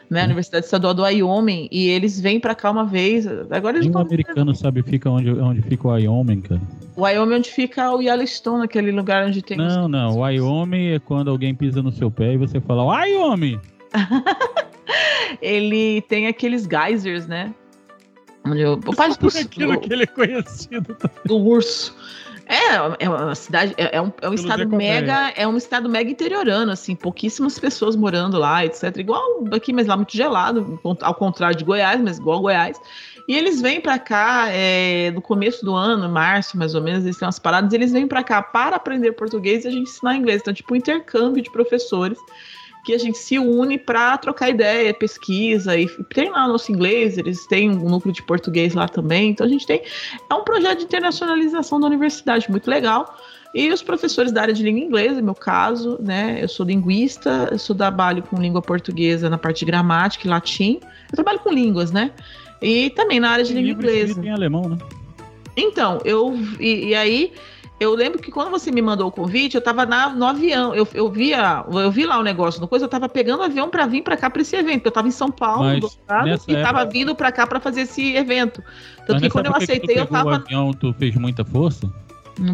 né? Hum. Universidade Estadual do Wyoming, e eles vêm para cá uma vez. Agora eles Nenhum americano sabe fica onde, onde fica o Wyoming, cara. Wyoming é onde fica o Yellowstone, aquele lugar onde tem. Não, os... não. Wyoming é quando alguém pisa no seu pé e você fala Wyoming. (laughs) ele tem aqueles geysers, né? Onde eu, o pai do, aquilo que ele é conhecido. Do urso. É, é uma cidade, é, é um, é um estado mega, é um estado mega interiorano, assim, pouquíssimas pessoas morando lá, etc. Igual aqui, mas lá muito gelado, ao contrário de Goiás, mas igual Goiás. E eles vêm para cá é, no começo do ano, março, mais ou menos, eles têm umas paradas, eles vêm para cá para aprender português e a gente ensinar inglês. Então, tipo, um intercâmbio de professores que a gente se une para trocar ideia, pesquisa e treinar nosso inglês. Eles têm um núcleo de português lá também. Então a gente tem. É um projeto de internacionalização da universidade muito legal. E os professores da área de língua inglesa, no meu caso, né? Eu sou linguista, eu sou trabalho com língua portuguesa na parte de gramática e latim. Eu trabalho com línguas, né? E também na área de língua inglesa. Em alemão, né? Então, eu. E, e aí eu lembro que quando você me mandou o convite, eu tava na, no avião. Eu, eu, via, eu vi lá o negócio no coisa, eu tava pegando o avião para vir para cá para esse evento. Eu tava em São Paulo, Mas doutorado, e época... tava vindo para cá para fazer esse evento. Tanto que quando eu aceitei, eu tava. O avião, tu fez muita força?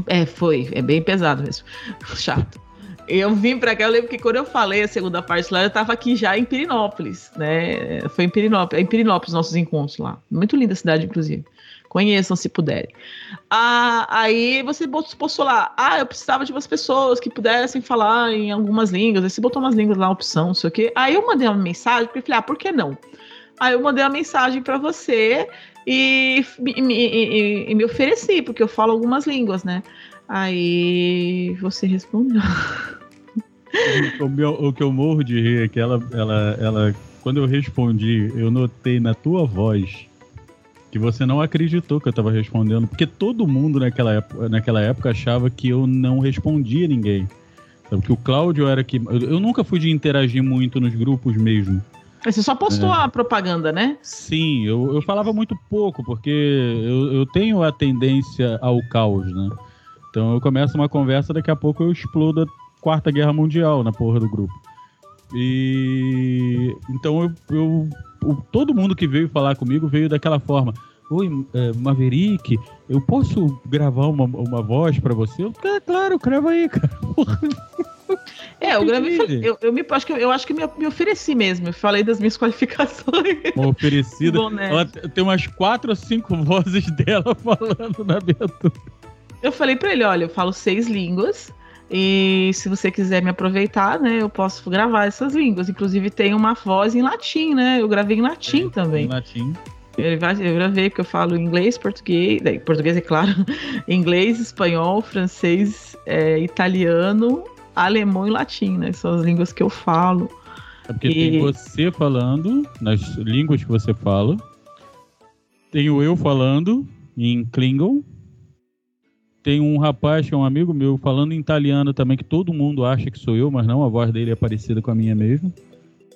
É, foi. É bem pesado mesmo. (laughs) Chato. Eu vim para cá, eu lembro que quando eu falei a segunda parte lá, eu tava aqui já em Pirinópolis, né? Foi em Pirinópolis, em Pirinópolis nossos encontros lá. Muito linda a cidade, inclusive. Conheçam se puderem. Ah, aí você postou lá, ah, eu precisava de umas pessoas que pudessem falar em algumas línguas. Aí você botou umas línguas lá, opção, não sei o quê. Aí eu mandei uma mensagem, porque falei, ah, por que não? Aí eu mandei uma mensagem para você e me, e, e me ofereci, porque eu falo algumas línguas, né? Aí você respondeu. (laughs) O, meu, o que eu morro de rir é que ela, ela, ela, quando eu respondi, eu notei na tua voz que você não acreditou que eu tava respondendo, porque todo mundo naquela época, naquela época achava que eu não respondia ninguém. Sabe? Que o Cláudio era que. Eu, eu nunca fui de interagir muito nos grupos mesmo. Você só postou é. a propaganda, né? Sim, eu, eu falava muito pouco, porque eu, eu tenho a tendência ao caos, né? Então eu começo uma conversa, daqui a pouco eu explodo a Quarta Guerra Mundial na porra do grupo. E então eu, eu o, todo mundo que veio falar comigo veio daquela forma. Oi, é, Maverick, eu posso gravar uma, uma voz para você? Eu, é, claro, grava aí, cara. É, eu gravei. Eu, eu, me, acho que, eu acho que me, me ofereci mesmo. Eu falei das minhas (laughs) qualificações. Uma oferecida. Ela tem umas quatro ou cinco vozes dela (laughs) falando na abertura. Eu falei pra ele: olha, eu falo seis línguas. E se você quiser me aproveitar, né, eu posso gravar essas línguas. Inclusive tem uma voz em latim, né? Eu gravei em latim é, também. Em latim. Eu gravei porque eu falo inglês, português, português é claro, (laughs) inglês, espanhol, francês, é, italiano, alemão e latim, né? São as línguas que eu falo. É porque e... tem você falando nas línguas que você fala, tem o eu falando em Klingon, tem um rapaz que é um amigo meu falando em italiano também, que todo mundo acha que sou eu, mas não, a voz dele é parecida com a minha mesmo.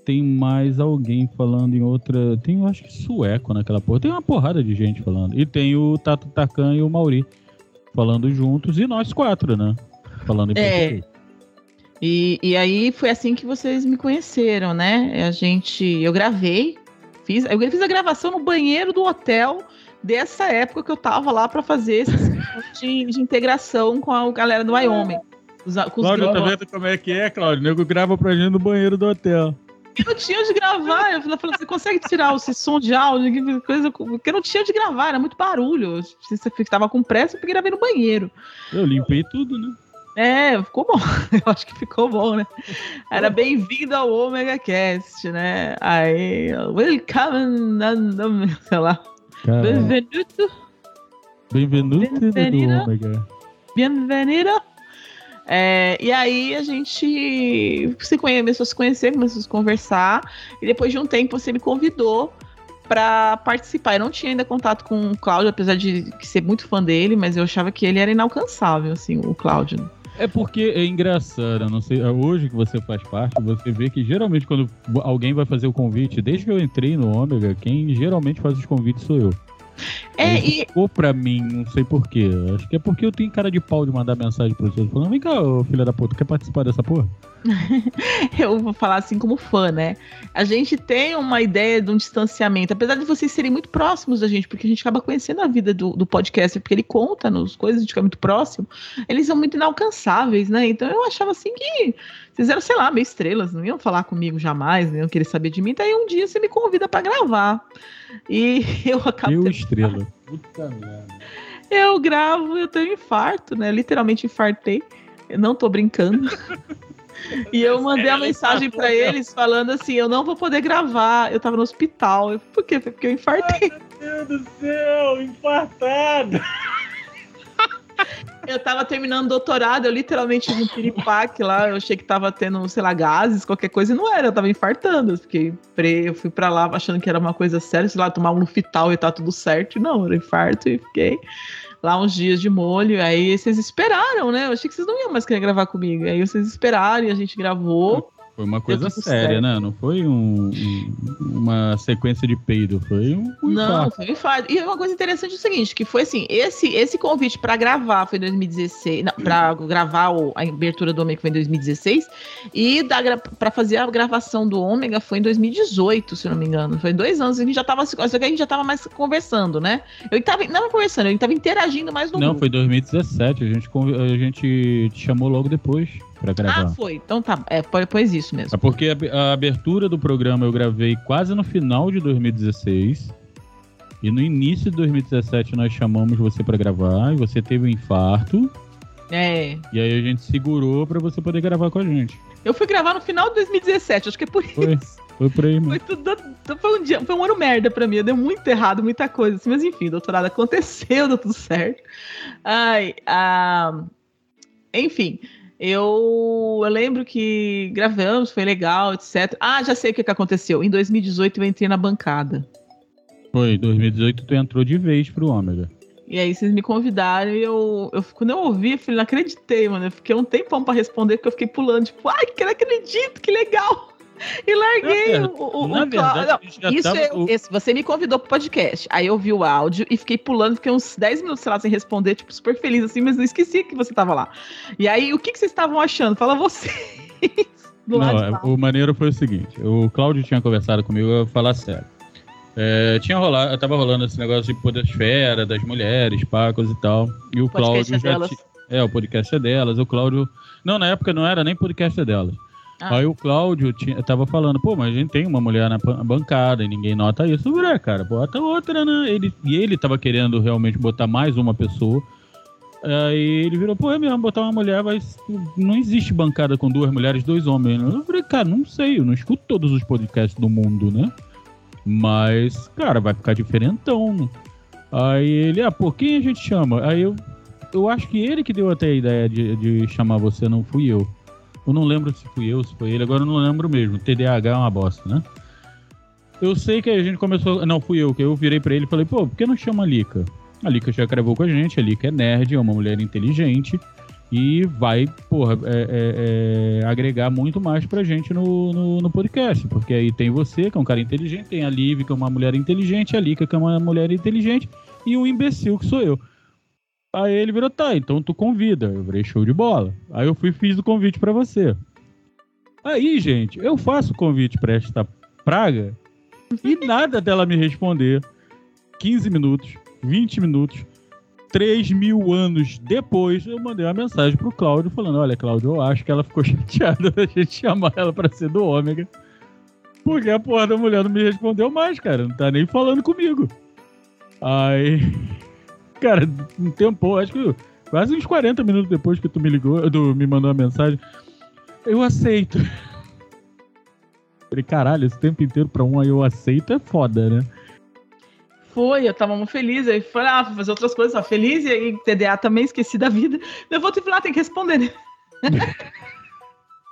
Tem mais alguém falando em outra. Tem, eu acho que sueco naquela porra. Tem uma porrada de gente falando. E tem o Tato Tarkan e o Mauri falando juntos, e nós quatro, né? Falando em é. português. E, e aí foi assim que vocês me conheceram, né? A gente. Eu gravei, fiz, eu fiz a gravação no banheiro do hotel dessa época que eu tava lá para fazer esse (laughs) de, de, integração com a galera do Wyoming. Os, com Cláudio, tá vendo como é que é, Cláudio? O nego grava pra gente no banheiro do hotel. Eu não tinha de gravar. Eu falei, você consegue tirar esse som de áudio? Coisa, porque eu não tinha de gravar, era muito barulho. Se você estava com pressa, eu gravei no banheiro. Eu limpei tudo, né? É, ficou bom. (laughs) Eu acho que ficou bom, né? Era bem-vindo ao Omega Cast, né? Aí, welcome, sei lá. Benvenuto. Benvenuto Bienvenido. Bienvenido. É, e aí a gente se conhe, começou a se conhecer, começou a se conversar, e depois de um tempo você me convidou para participar. Eu não tinha ainda contato com o Cláudio, apesar de ser muito fã dele, mas eu achava que ele era inalcançável, assim, o Cláudio. É porque é engraçado, não sei, hoje que você faz parte, você vê que geralmente quando alguém vai fazer o convite, desde que eu entrei no Ômega, quem geralmente faz os convites sou eu. É, e... Ficou pra mim, não sei porquê. Acho que é porque eu tenho cara de pau de mandar mensagem pros outros falando: vem cá, filha da puta, quer participar dessa porra? (laughs) eu vou falar assim como fã, né? A gente tem uma ideia de um distanciamento, apesar de vocês serem muito próximos da gente, porque a gente acaba conhecendo a vida do, do podcast, porque ele conta nos coisas, a gente fica muito próximo, eles são muito inalcançáveis, né? Então eu achava assim que vocês eram, sei lá, meio estrelas, não iam falar comigo jamais, não iam querer saber de mim. Daí um dia você me convida para gravar. E (laughs) eu acabo. Eu, estrela. Puta (laughs) merda. Eu gravo, eu tenho infarto, né? Literalmente infartei. Eu não tô brincando. (laughs) E eu mandei a mensagem para eles falando assim: eu não vou poder gravar. Eu tava no hospital. Eu, Por quê? Porque eu infartei. Ai, meu Deus do céu, infartado. (laughs) Eu tava terminando o doutorado, eu literalmente vi um piripaque lá, eu achei que tava tendo, sei lá, gases, qualquer coisa, e não era, eu tava infartando. Eu fiquei pre... eu fui pra lá achando que era uma coisa séria, sei lá, tomar um Lufital e tá tudo certo. Não, era infarto e fiquei lá uns dias de molho. Aí vocês esperaram, né? Eu achei que vocês não iam mais querer gravar comigo. Aí vocês esperaram e a gente gravou. Foi uma coisa séria, né? Não foi um, um, uma sequência de peido, foi um, um Não, foi um infarto. E uma coisa interessante é o seguinte, que foi assim, esse, esse convite para gravar foi em 2016, para gravar o, a abertura do Ômega foi em 2016, e para fazer a gravação do Ômega foi em 2018, se não me engano. Foi dois anos, a gente já tava, só que a gente já tava mais conversando, né? Eu tava, não conversando, eu tava interagindo mais no Não, grupo. foi 2017, a gente, a gente te chamou logo depois para gravar. Ah, foi. Então tá. É, pois isso mesmo. É porque a, abertura do programa eu gravei quase no final de 2016. E no início de 2017 nós chamamos você para gravar e você teve um infarto. É. E aí a gente segurou para você poder gravar com a gente. Eu fui gravar no final de 2017, acho que é por foi. isso. Foi por aí, mano. Foi, tudo, foi, um dia, foi um ano merda pra mim. Deu muito errado, muita coisa. Assim, mas enfim, doutorado aconteceu, (laughs) deu tudo certo. Ai, ah, enfim. Eu, eu lembro que gravamos, foi legal, etc. Ah, já sei o que, que aconteceu. Em 2018 eu entrei na bancada. Foi, em 2018 tu entrou de vez pro Ômega. E aí vocês me convidaram e eu, eu quando eu ouvi, eu falei, não acreditei, mano. Eu fiquei um tempão pra responder, porque eu fiquei pulando, tipo, ai, que não acredito, que legal. E larguei é, o, o, o verdade, não, isso tava, eu, esse, você me convidou pro podcast. Aí eu vi o áudio e fiquei pulando, fiquei uns 10 minutos, lá, sem responder, tipo, super feliz, assim, mas não esqueci que você tava lá. E aí, o que, que vocês estavam achando? Fala você. (laughs) não, é, o maneiro foi o seguinte: o Cláudio tinha conversado comigo, eu falar sério. É, tinha rolado, tava rolando esse negócio de podosfera, das mulheres, pacos e tal. E o Cláudio é já. É, o podcast é delas. O Cláudio. Não, na época não era nem podcast é delas. Ah. Aí o Cláudio tava falando, pô, mas a gente tem uma mulher na bancada e ninguém nota isso. Ué, cara, bota outra, né? Ele, e ele tava querendo realmente botar mais uma pessoa. Aí ele virou, pô, é mesmo, botar uma mulher, mas não existe bancada com duas mulheres dois homens. Eu falei, cara, não sei, eu não escuto todos os podcasts do mundo, né? Mas, cara, vai ficar diferentão. Né? Aí ele, ah, pô, quem a gente chama? Aí eu, eu acho que ele que deu até a ideia de, de chamar você, não fui eu. Eu não lembro se fui eu, se foi ele, agora eu não lembro mesmo. TDAH é uma bosta, né? Eu sei que a gente começou. Não, fui eu, que eu virei pra ele e falei, pô, por que não chama a Lika? A Lika já gravou com a gente, a Lika é nerd, é uma mulher inteligente e vai, porra, é, é, é, agregar muito mais pra gente no, no, no, podcast. Porque aí tem você, que é um cara inteligente, tem a Liv, que é uma mulher inteligente, a Lika, que é uma mulher inteligente, e o imbecil, que sou eu. Aí ele virou, tá, então tu convida. Eu virei show de bola. Aí eu fui fiz o convite para você. Aí, gente, eu faço o convite para esta praga e (laughs) nada dela me responder. 15 minutos, 20 minutos, 3 mil anos depois, eu mandei uma mensagem pro Cláudio falando: Olha, Cláudio, eu acho que ela ficou (laughs) chateada da gente chamar ela pra ser do Ômega. Porque a porra da mulher não me respondeu mais, cara. Não tá nem falando comigo. Aí (laughs) Cara, um tempo, acho que quase uns 40 minutos depois que tu me ligou, tu me mandou uma mensagem, eu aceito. Falei, caralho, esse tempo inteiro pra um aí eu aceito é foda, né? Foi, eu tava muito feliz, aí falei, ah, vou fazer outras coisas, ó, feliz, e aí TDA também, esqueci da vida. Eu vou te falar, tem que responder, né? (laughs)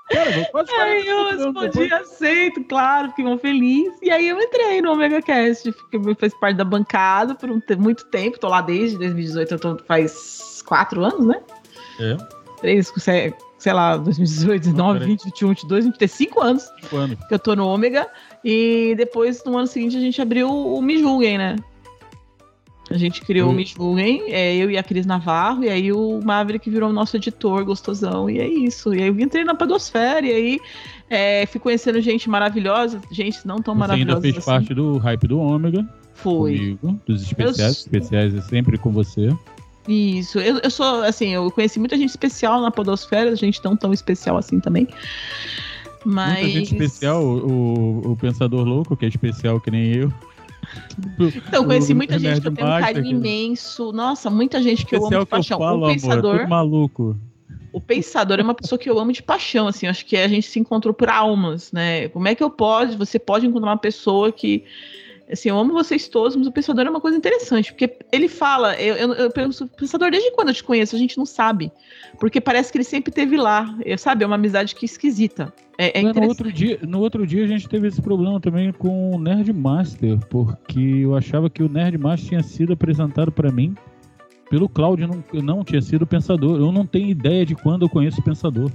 Cara, posso aí eu respondi, depois. aceito, claro, fiquei muito feliz. E aí eu entrei no Omega Cast, fiquei, fez parte da bancada por um, muito tempo, tô lá desde 2018, então faz quatro anos, né? É. Três, sei lá, 2018, 19, 20, 21, 22, 25 anos, Cinco anos que eu tô no Ômega. E depois, no ano seguinte, a gente abriu o Me Julguem, né? A gente criou hum. o Me Julguem, é, eu e a Cris Navarro, e aí o Maverick virou nosso editor gostosão, e é isso. E aí eu entrei na Podosfera, e aí é, fui conhecendo gente maravilhosa, gente não tão Você maravilhosa. Você ainda fez assim. parte do hype do Ômega. Foi. Comigo, dos especiais, eu... especiais é sempre com você. Isso, eu, eu sou, assim, eu conheci muita gente especial na Podosfera, gente não tão especial assim também. Mas... Muita gente especial, o, o Pensador Louco, que é especial que nem eu. (laughs) Então, conheci muita gente que eu tenho um carinho imenso. Nossa, muita gente que eu amo de paixão. Falo, o Pensador. Amor, maluco. O Pensador é uma pessoa que eu amo de paixão, assim. Acho que a gente se encontrou por almas, né? Como é que eu posso? Você pode encontrar uma pessoa que Assim, eu amo vocês todos, mas o Pensador é uma coisa interessante, porque ele fala, eu, eu, eu penso, Pensador, desde quando eu te conheço, a gente não sabe. Porque parece que ele sempre teve lá, eu, sabe? É uma amizade que é esquisita. É, é no, outro dia, no outro dia a gente teve esse problema também com o Nerd Master, porque eu achava que o Nerd Master tinha sido apresentado para mim pelo Cláudio, não, não tinha sido Pensador. Eu não tenho ideia de quando eu conheço o Pensador.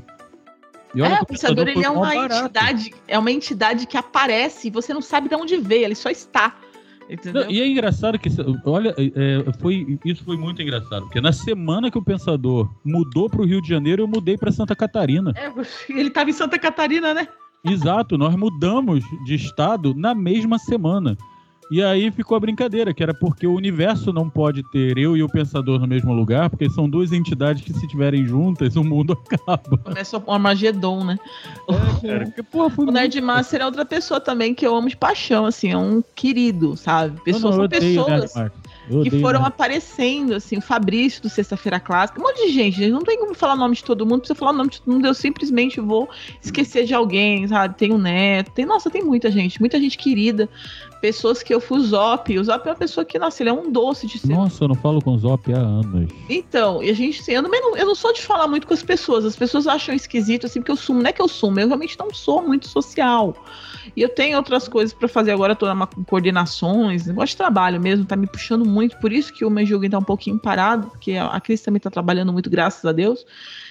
É, o pensador ele é uma entidade, é uma entidade que aparece e você não sabe de onde veio, ele só está. Não, e é engraçado que, olha, é, foi, isso foi muito engraçado, porque na semana que o Pensador mudou para o Rio de Janeiro, eu mudei para Santa Catarina. É, (laughs) ele estava em Santa Catarina, né? Exato, nós mudamos de estado na mesma semana. E aí ficou a brincadeira, que era porque o universo não pode ter eu e o pensador no mesmo lugar, porque são duas entidades que se tiverem juntas, o mundo (laughs) acaba. Começa o Armagedon, né? É, cara, porra, o Nerd Master é outra pessoa também que eu amo de paixão, assim, é um querido, sabe? Pessoas não, não, são pessoas que foram aparecendo, assim, o Fabrício do Sexta-feira Clássica, um monte de gente, não tem como falar o nome de todo mundo, se eu falar o nome de todo mundo, eu simplesmente vou esquecer de alguém, sabe? Tem o um Neto, tem, nossa, tem muita gente, muita gente querida, pessoas que eu fui o Zop, o Zop é uma pessoa que, nossa, ele é um doce de ser. Nossa, eu não falo com o Zop há anos. Então, e a gente, assim, eu não, eu não sou de falar muito com as pessoas, as pessoas acham esquisito, assim, porque eu sumo, não é que eu sumo, eu realmente não sou muito social. E eu tenho outras coisas para fazer agora, tô na coordenações, negócio de trabalho mesmo, tá me puxando muito, por isso que o meu jogo tá um pouquinho parado, porque a Cris também tá trabalhando muito, graças a Deus.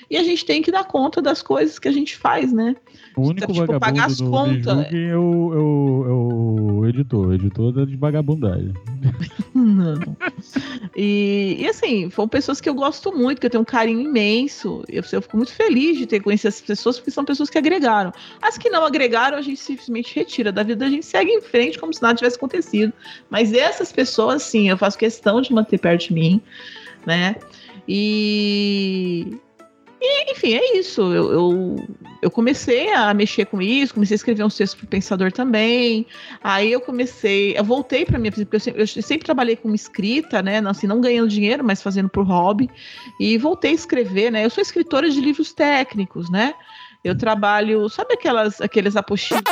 E a gente tem que dar conta das coisas que a gente faz, né? O único tipo, vagabundo pagar as do contas. É o, é, o, é o editor, o editor é de vagabundagem. Não. E, e assim, foram pessoas que eu gosto muito, que eu tenho um carinho imenso. Eu, eu fico muito feliz de ter conhecido essas pessoas, porque são pessoas que agregaram. As que não agregaram, a gente simplesmente retira da vida, a gente segue em frente como se nada tivesse acontecido. Mas essas pessoas, sim, eu faço questão de manter perto de mim, né? E e, enfim, é isso. Eu, eu, eu, comecei a mexer com isso, comecei a escrever uns textos para o Pensador também. Aí eu comecei, eu voltei para minha porque eu sempre, eu sempre, trabalhei com escrita, né? Assim, não ganhando dinheiro, mas fazendo por hobby. E voltei a escrever, né? Eu sou escritora de livros técnicos, né? Eu trabalho, sabe aquelas, aqueles apostilos?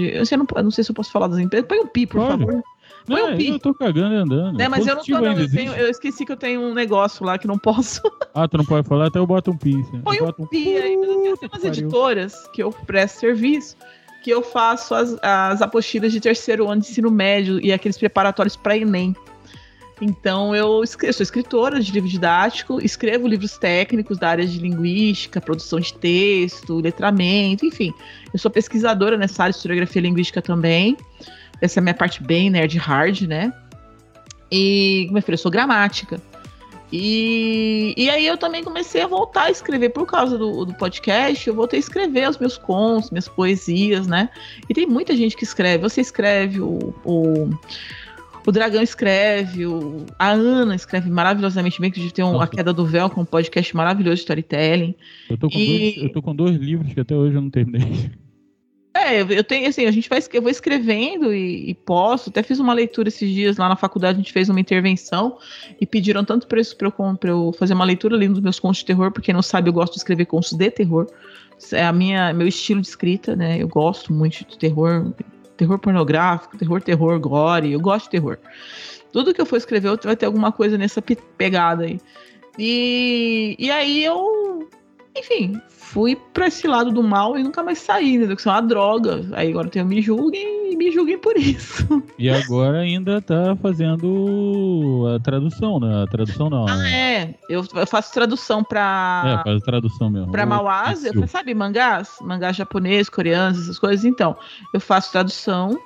Eu não, eu não sei se eu posso falar das empresas. Põe um pi, por Pode. favor. Põe um pi. Eu tô cagando e andando. Né, mas eu não tô, não. Eu, tenho, eu, esqueci que eu tenho um negócio lá que não posso. (laughs) Ah, tu não pode falar, até eu boto um pi. Assim. Põe um pi aí. Eu tenho umas editoras que eu presto serviço que eu faço as, as apostilas de terceiro ano de ensino médio e aqueles preparatórios para Enem. Então, eu, eu, sou escritora de livro didático, escrevo livros técnicos da área de linguística, produção de texto, letramento, enfim. Eu sou pesquisadora nessa área de historiografia linguística também. Essa é a minha parte bem nerd hard, né? E, como eu falei, eu sou gramática. E, e aí eu também comecei a voltar a escrever por causa do, do podcast. Eu voltei a escrever os meus contos, minhas poesias, né? E tem muita gente que escreve. Você escreve, o, o, o Dragão escreve, o, a Ana escreve maravilhosamente bem, que a gente tem um, A Queda do Véu, que é um podcast maravilhoso de storytelling. Eu tô, com e... dois, eu tô com dois livros que até hoje eu não terminei. É, eu tenho assim, a gente vai, eu vou escrevendo e, e posso. Até fiz uma leitura esses dias lá na faculdade, a gente fez uma intervenção e pediram tanto isso para eu, eu, fazer uma leitura ali dos meus contos de terror, porque não sabe, eu gosto de escrever contos de terror. É a minha, meu estilo de escrita, né? Eu gosto muito de terror, terror pornográfico, terror, terror, gore. Eu gosto de terror. Tudo que eu for escrever vai ter alguma coisa nessa pegada aí. E, e aí eu enfim, fui pra esse lado do mal e nunca mais saí, né? Que são uma droga. Aí agora tem o Me Julguem e me julguem por isso. (laughs) E agora ainda tá fazendo a tradução, né? A tradução não. Ah, é. Eu, faço tradução pra. É, faz tradução mesmo. Pra Mauás, eu, sabe, mangás? Mangás japonês, coreanos, essas coisas. Então, eu faço tradução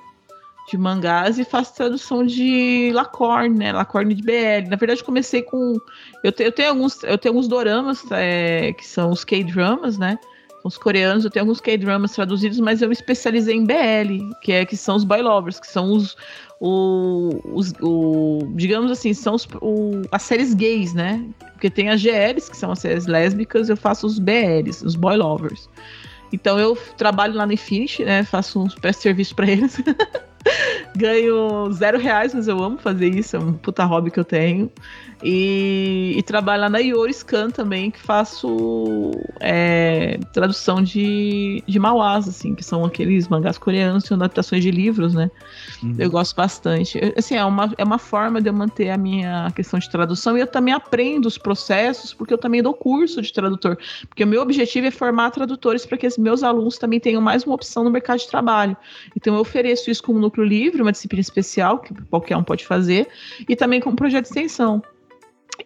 de mangás e faço tradução de Lacorne, né? Lacorne de BL. Na verdade, comecei com. Eu, te, eu tenho alguns, eu tenho alguns doramas, é, que são os K-dramas, né? Os coreanos, eu tenho alguns K-dramas traduzidos, mas eu me especializei em BL, que é que são os boy lovers, que são os. O, os o, digamos assim, são os, o, as séries gays, né? Porque tem as GLs, que são as séries lésbicas, eu faço os BLs, os boy lovers. Então eu trabalho lá no Infinity, né? Faço uns pré serviço para eles. (laughs) (laughs) Ganho zero reais, mas eu amo fazer isso, é um puta hobby que eu tenho. E, e trabalho lá na Yoriscan também, que faço é, tradução de, de mauás, assim, que são aqueles mangás coreanos, são adaptações de livros, né? Uhum. Eu gosto bastante. Assim, é uma, é uma forma de eu manter a minha questão de tradução e eu também aprendo os processos, porque eu também dou curso de tradutor. Porque o meu objetivo é formar tradutores para que os meus alunos também tenham mais uma opção no mercado de trabalho. Então eu ofereço isso como núcleo livre, uma disciplina especial, que qualquer um pode fazer, e também como projeto de extensão.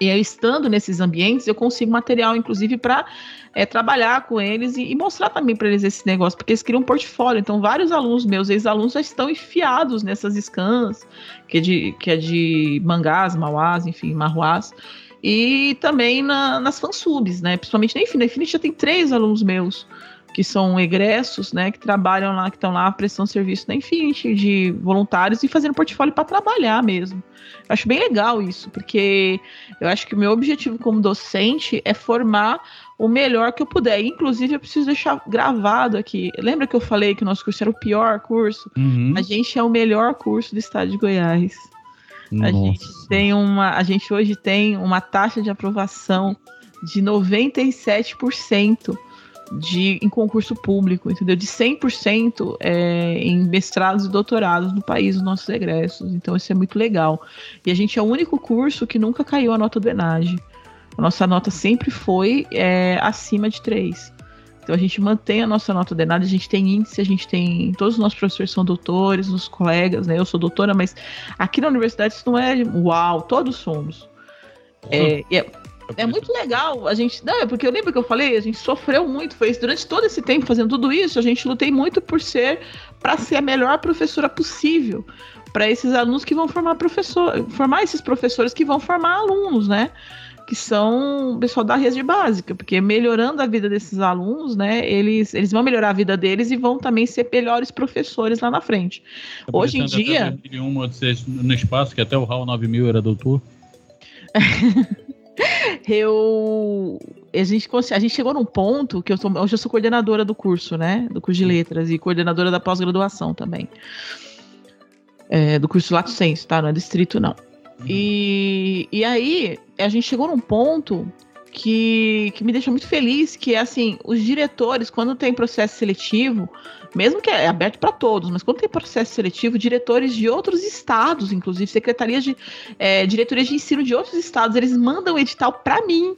E eu estando nesses ambientes, eu consigo material, inclusive, para é, trabalhar com eles e, e mostrar também para eles esse negócio, porque eles criam um portfólio. Então, vários alunos meus, ex-alunos, já estão enfiados nessas scans, que é de, que é de mangás, mauás, enfim, marruás, e também na, nas fansubs, né? Principalmente na Infinity. Na Infinity já tem três alunos meus que são egressos, né, que trabalham lá, que estão lá prestando serviço na Infinity, de voluntários e fazendo portfólio para trabalhar mesmo. Eu acho bem legal isso, porque eu acho que o meu objetivo como docente é formar o melhor que eu puder. Inclusive, eu preciso deixar gravado aqui. Lembra que eu falei que o nosso curso era o pior curso? Uhum. A gente é o melhor curso do estado de Goiás. Nossa. A gente tem uma, a gente hoje tem uma taxa de aprovação de 97% de, em concurso público, entendeu? De 100% é, em mestrados e doutorados no país, os nossos egressos. Então, isso é muito legal. E a gente é o único curso que nunca caiu a nota do ENAGE. A nossa nota sempre foi é, acima de 3. Então, a gente mantém a nossa nota do ENAGE, a gente tem índice, a gente tem. Todos os nossos professores são doutores, os colegas, né? Eu sou doutora, mas aqui na universidade isso não é uau, todos somos. É, é, é muito legal a gente. Não, é porque eu lembro que eu falei, a gente sofreu muito. Foi durante todo esse tempo fazendo tudo isso, a gente lutei muito por ser, para ser a melhor professora possível para esses alunos que vão formar professor, formar esses professores que vão formar alunos, né? Que são o pessoal da rede básica, porque melhorando a vida desses alunos, né? Eles, eles vão melhorar a vida deles e vão também ser melhores professores lá na frente. Hoje em dia. no espaço, que até o HAL 9000 era doutor. (laughs) eu a gente, a gente chegou num ponto que eu sou, hoje eu sou coordenadora do curso, né? Do curso de letras e coordenadora da pós-graduação também. É, do curso Lato Senso, tá? Não é distrito, não. Uhum. E, e aí, a gente chegou num ponto que, que me deixa muito feliz, que é assim, os diretores, quando tem processo seletivo, mesmo que é aberto para todos, mas quando tem processo seletivo, diretores de outros estados, inclusive secretarias de é, diretorias de ensino de outros estados, eles mandam edital para mim.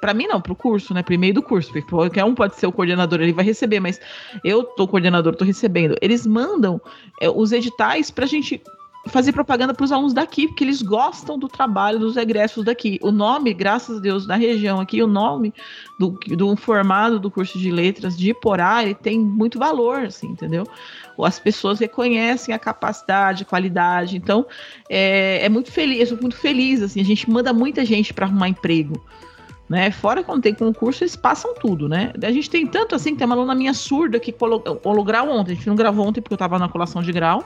Para mim não, para o curso, né? Primeiro do curso, porque qualquer um pode ser o coordenador, ele vai receber, mas eu tô coordenador, tô recebendo. Eles mandam é, os editais para a gente fazer propaganda para os alunos daqui, porque eles gostam do trabalho dos egressos daqui. O nome, graças a Deus, da região aqui, o nome do, do formado do curso de letras de Porá, ele tem muito valor, assim, entendeu? As pessoas reconhecem a capacidade, a qualidade. Então, é, é muito feliz, eu sou muito feliz, assim, a gente manda muita gente para arrumar emprego. Né? Fora quando tem concurso, eles passam tudo, né? A gente tem tanto assim, que tem uma aluna minha surda que colou grau ontem. A gente não gravou ontem porque eu estava na colação de grau.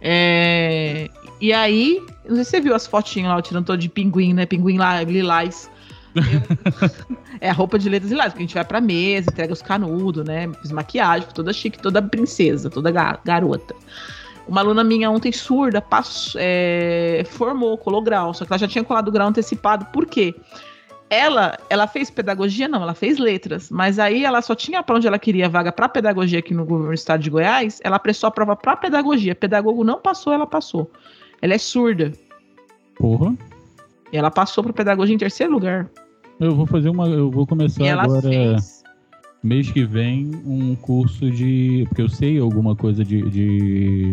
É, e aí, não sei se você viu as fotinhas lá, tirando todo de pinguim, né? Pinguim lá, lilás. Eu, (laughs) é a roupa de letras lilás, porque a gente vai pra mesa, entrega os canudos, né? Fiz maquiagem, toda chique, toda princesa, toda garota. Uma aluna minha ontem surda passou, é, formou, colou grau, só que ela já tinha colado grau antecipado. Por quê? Ela, ela fez pedagogia? Não, ela fez letras. Mas aí ela só tinha para onde ela queria vaga para pedagogia aqui no governo do estado de Goiás. Ela prestou a prova para pedagogia. Pedagogo não passou, ela passou. Ela é surda. Porra. E ela passou para pedagogia em terceiro lugar. Eu vou fazer uma. Eu vou começar agora. Fez. Mês que vem, um curso de. Porque eu sei alguma coisa de. de...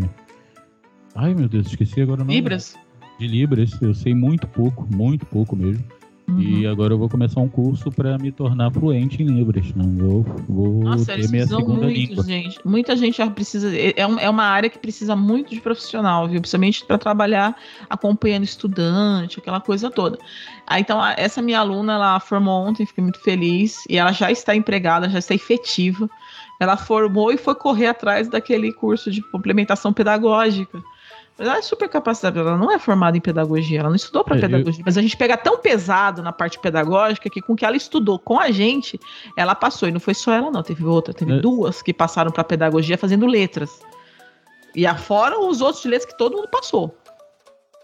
Ai, meu Deus, esqueci agora o nome. Libras? De Libras. Eu sei muito pouco, muito pouco mesmo. Uhum. E agora eu vou começar um curso para me tornar fluente em Libras. Não vou, vou Nossa, ter minha segunda muito, língua. Gente. Muita gente já precisa. É, é, é uma área que precisa muito de profissional, viu? Principalmente para trabalhar acompanhando estudante, aquela coisa toda. Ah, então, essa minha aluna, ela formou ontem, fiquei muito feliz. E ela já está empregada, já está efetiva. Ela formou e foi correr atrás daquele curso de complementação pedagógica. Ela é super capacitada, ela não é formada em pedagogia, ela não estudou para é, pedagogia, eu... mas a gente pega tão pesado na parte pedagógica que com que ela estudou com a gente, ela passou. E não foi só ela, não, teve outra, teve é... duas que passaram para pedagogia fazendo letras. E afora os outros de letras que todo mundo passou.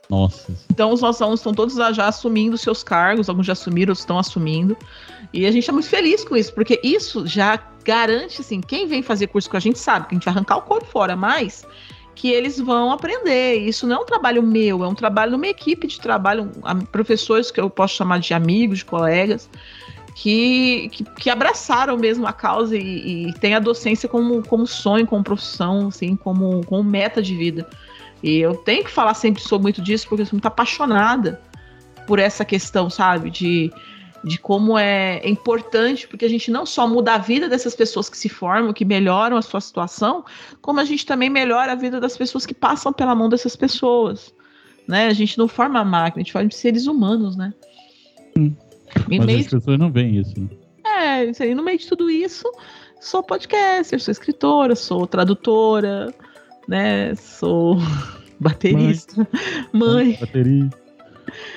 Nossa. Então os nossos alunos estão todos já assumindo seus cargos, alguns já assumiram, outros estão assumindo. E a gente é muito feliz com isso, porque isso já garante, assim, quem vem fazer curso com a gente sabe que a gente vai arrancar o corpo fora, mas que eles vão aprender. Isso não é um trabalho meu, é um trabalho de uma equipe de trabalho, professores que eu posso chamar de amigos, de colegas, que, que, que abraçaram mesmo a causa e, e têm a docência como, como sonho, como profissão, assim, como, como meta de vida. E eu tenho que falar sempre sobre muito disso, porque eu sou muito apaixonada por essa questão, sabe? De de como é importante, porque a gente não só muda a vida dessas pessoas que se formam, que melhoram a sua situação, como a gente também melhora a vida das pessoas que passam pela mão dessas pessoas. Né? A gente não forma máquina, a gente forma seres humanos, né? Hum. Mas meio... as pessoas não veem isso. Né? É, no meio de tudo isso, sou podcaster, sou escritora, sou tradutora, né? Sou (laughs) baterista, mãe. mãe. Baterista.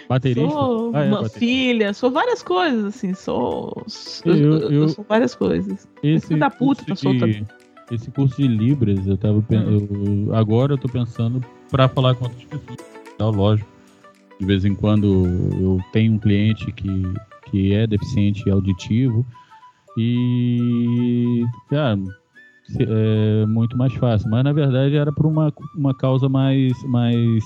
Baterista? Sou ah, é, uma baterista. filha, sou várias coisas, assim, sou. Eu, eu, eu sou várias coisas. Esse da puta tá de, Esse curso de Libras, eu tava hum. eu, agora eu tô pensando para falar com outras pessoas. Tá, lógico. De vez em quando eu tenho um cliente que, que é deficiente auditivo e, cara, é muito mais fácil. Mas na verdade era por uma, uma causa mais, mais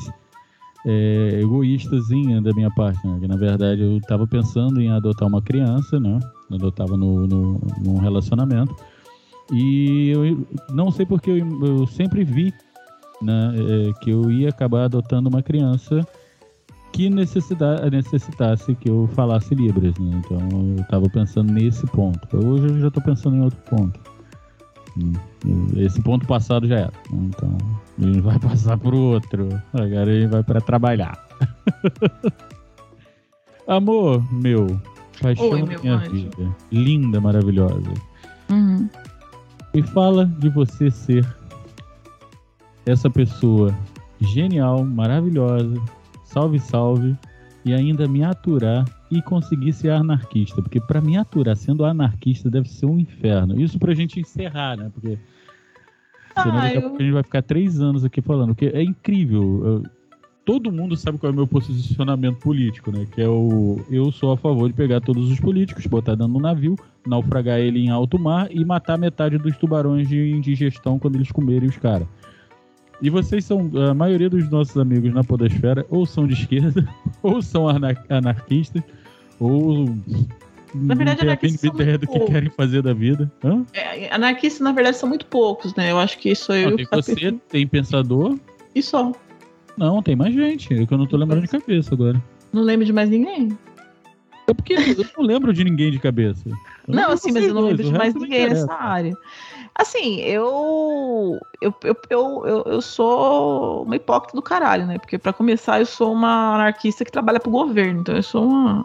é, egoístazinha da minha parte, né? Que na verdade eu estava pensando em adotar uma criança, né? Adotava no, no, num relacionamento. E eu não sei porque eu, eu sempre vi né, é, que eu ia acabar adotando uma criança que necessitasse que eu falasse Libras. Né? Então eu estava pensando nesse ponto. Hoje eu já estou pensando em outro ponto. Esse ponto passado já era. Então, ele vai passar pro outro. Agora ele vai para trabalhar. (laughs) Amor meu, paixão Oi, da minha anjo. vida. Linda, maravilhosa. Uhum. Me fala de você ser essa pessoa genial, maravilhosa, salve, salve, e ainda me aturar e conseguir ser anarquista. Porque para me aturar sendo anarquista deve ser um inferno. Isso pra gente encerrar, né? Porque senão daqui a pouco a gente vai ficar três anos aqui falando. Que é incrível. Todo mundo sabe qual é o meu posicionamento político, né? Que é o. Eu sou a favor de pegar todos os políticos, botar dentro do navio, naufragar ele em alto mar e matar metade dos tubarões de indigestão quando eles comerem os caras. E vocês são, a maioria dos nossos amigos na Podosfera, ou são de esquerda, (laughs) ou são anar anarquistas, ou. Na verdade, anarquistas são ideia do que querem fazer da vida. É, anarquistas, na verdade, são muito poucos, né? Eu acho que eu. Não, tem você, tem pensador. E só. Não, tem mais gente. É que eu não tô lembrando de cabeça agora. Não lembro de mais ninguém. É porque eu não (laughs) lembro de ninguém de cabeça. Eu não, assim, mas eu não lembro de mais ninguém nessa área. Assim, eu eu, eu, eu, eu, sou uma hipócrita do caralho, né? Porque para começar, eu sou uma anarquista que trabalha pro governo, então eu sou uma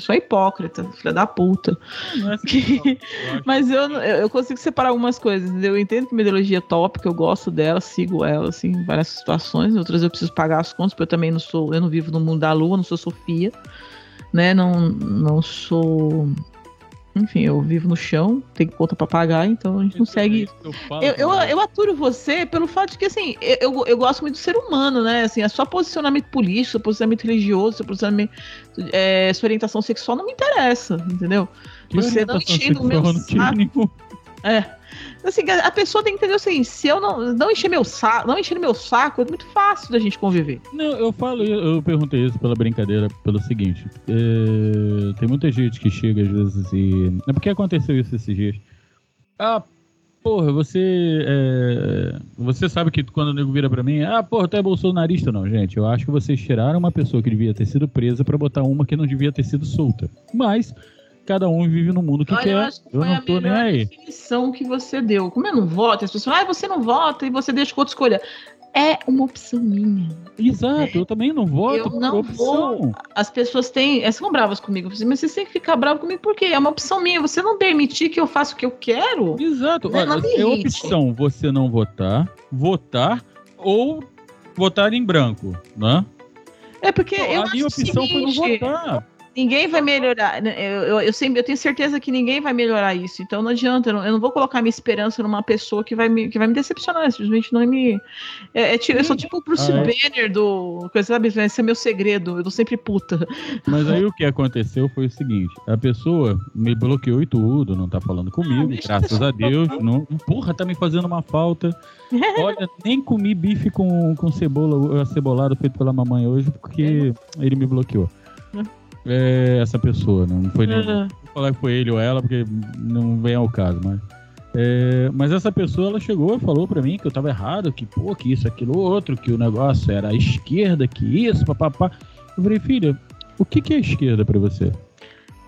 sou hipócrita, filha da puta. Não é assim, eu (laughs) Mas eu, eu consigo separar algumas coisas. Eu entendo que minha ideologia é top, que eu gosto dela, sigo ela, assim, em várias situações. Em outras eu preciso pagar as contas, porque eu também não sou, eu não vivo no mundo da lua, não sou Sofia, né? Não, não sou enfim, eu vivo no chão, tenho conta pra pagar, então a gente não segue. Eu, eu, eu, eu, aturo você pelo fato de que, assim, eu, eu gosto muito do ser humano, né? Assim, a sua posicionamento político, seu posicionamento religioso, seu posicionamento, é, sua orientação sexual não me interessa, entendeu? Que você não enchendo o meu saco. É. Assim, a pessoa tem que entender assim, se eu não, não encher meu saco, não encher meu saco, é muito fácil da gente conviver. Não, eu falo, eu perguntei isso pela brincadeira, pelo seguinte. É, tem muita gente que chega às vezes e. É porque aconteceu isso esses dias. Ah, porra, você. É, você sabe que quando o nego vira pra mim, ah, porra, tu é bolsonarista, não, gente. Eu acho que vocês tiraram uma pessoa que devia ter sido presa para botar uma que não devia ter sido solta. Mas cada um vive no mundo que Olha, quer. Eu, acho que eu não tô nem aí. definição que você deu. Como eu não voto, as pessoas, ah, você não vota e você deixa que outro escolha. É uma opção minha. Exato, é. eu também não voto. Eu não vou. As pessoas têm. Elas são bravas comigo. Mas você tem que ficar bravo comigo porque é uma opção minha. Você não permitir que eu faça o que eu quero. Exato. Né? Olha, é opção você não votar, votar ou votar em branco, né? É porque eu a minha opção seguinte, foi não votar. Ninguém vai melhorar. Eu, eu, eu, sempre, eu tenho certeza que ninguém vai melhorar isso. Então não adianta, eu não, eu não vou colocar minha esperança numa pessoa que vai me, que vai me decepcionar. Simplesmente não me. É, é, eu sou tipo o Bruce ah, é. Banner do. Sabe, esse é meu segredo. Eu tô sempre puta. Mas aí o que aconteceu foi o seguinte: a pessoa me bloqueou e tudo, não tá falando comigo, ah, graças a Deus. Não, porra, tá me fazendo uma falta. (laughs) Olha, nem comi bife com, com cebola, cebolado feito pela mamãe hoje, porque é. ele me bloqueou é essa pessoa, né? não foi nem. Uhum. Vou falar que foi ele ou ela, porque não vem ao caso, mas. É, mas essa pessoa ela chegou e falou para mim que eu tava errado, que pô, que isso, aquilo, outro, que o negócio era a esquerda, que isso, papapá. Eu falei, filha, o que, que é esquerda para você?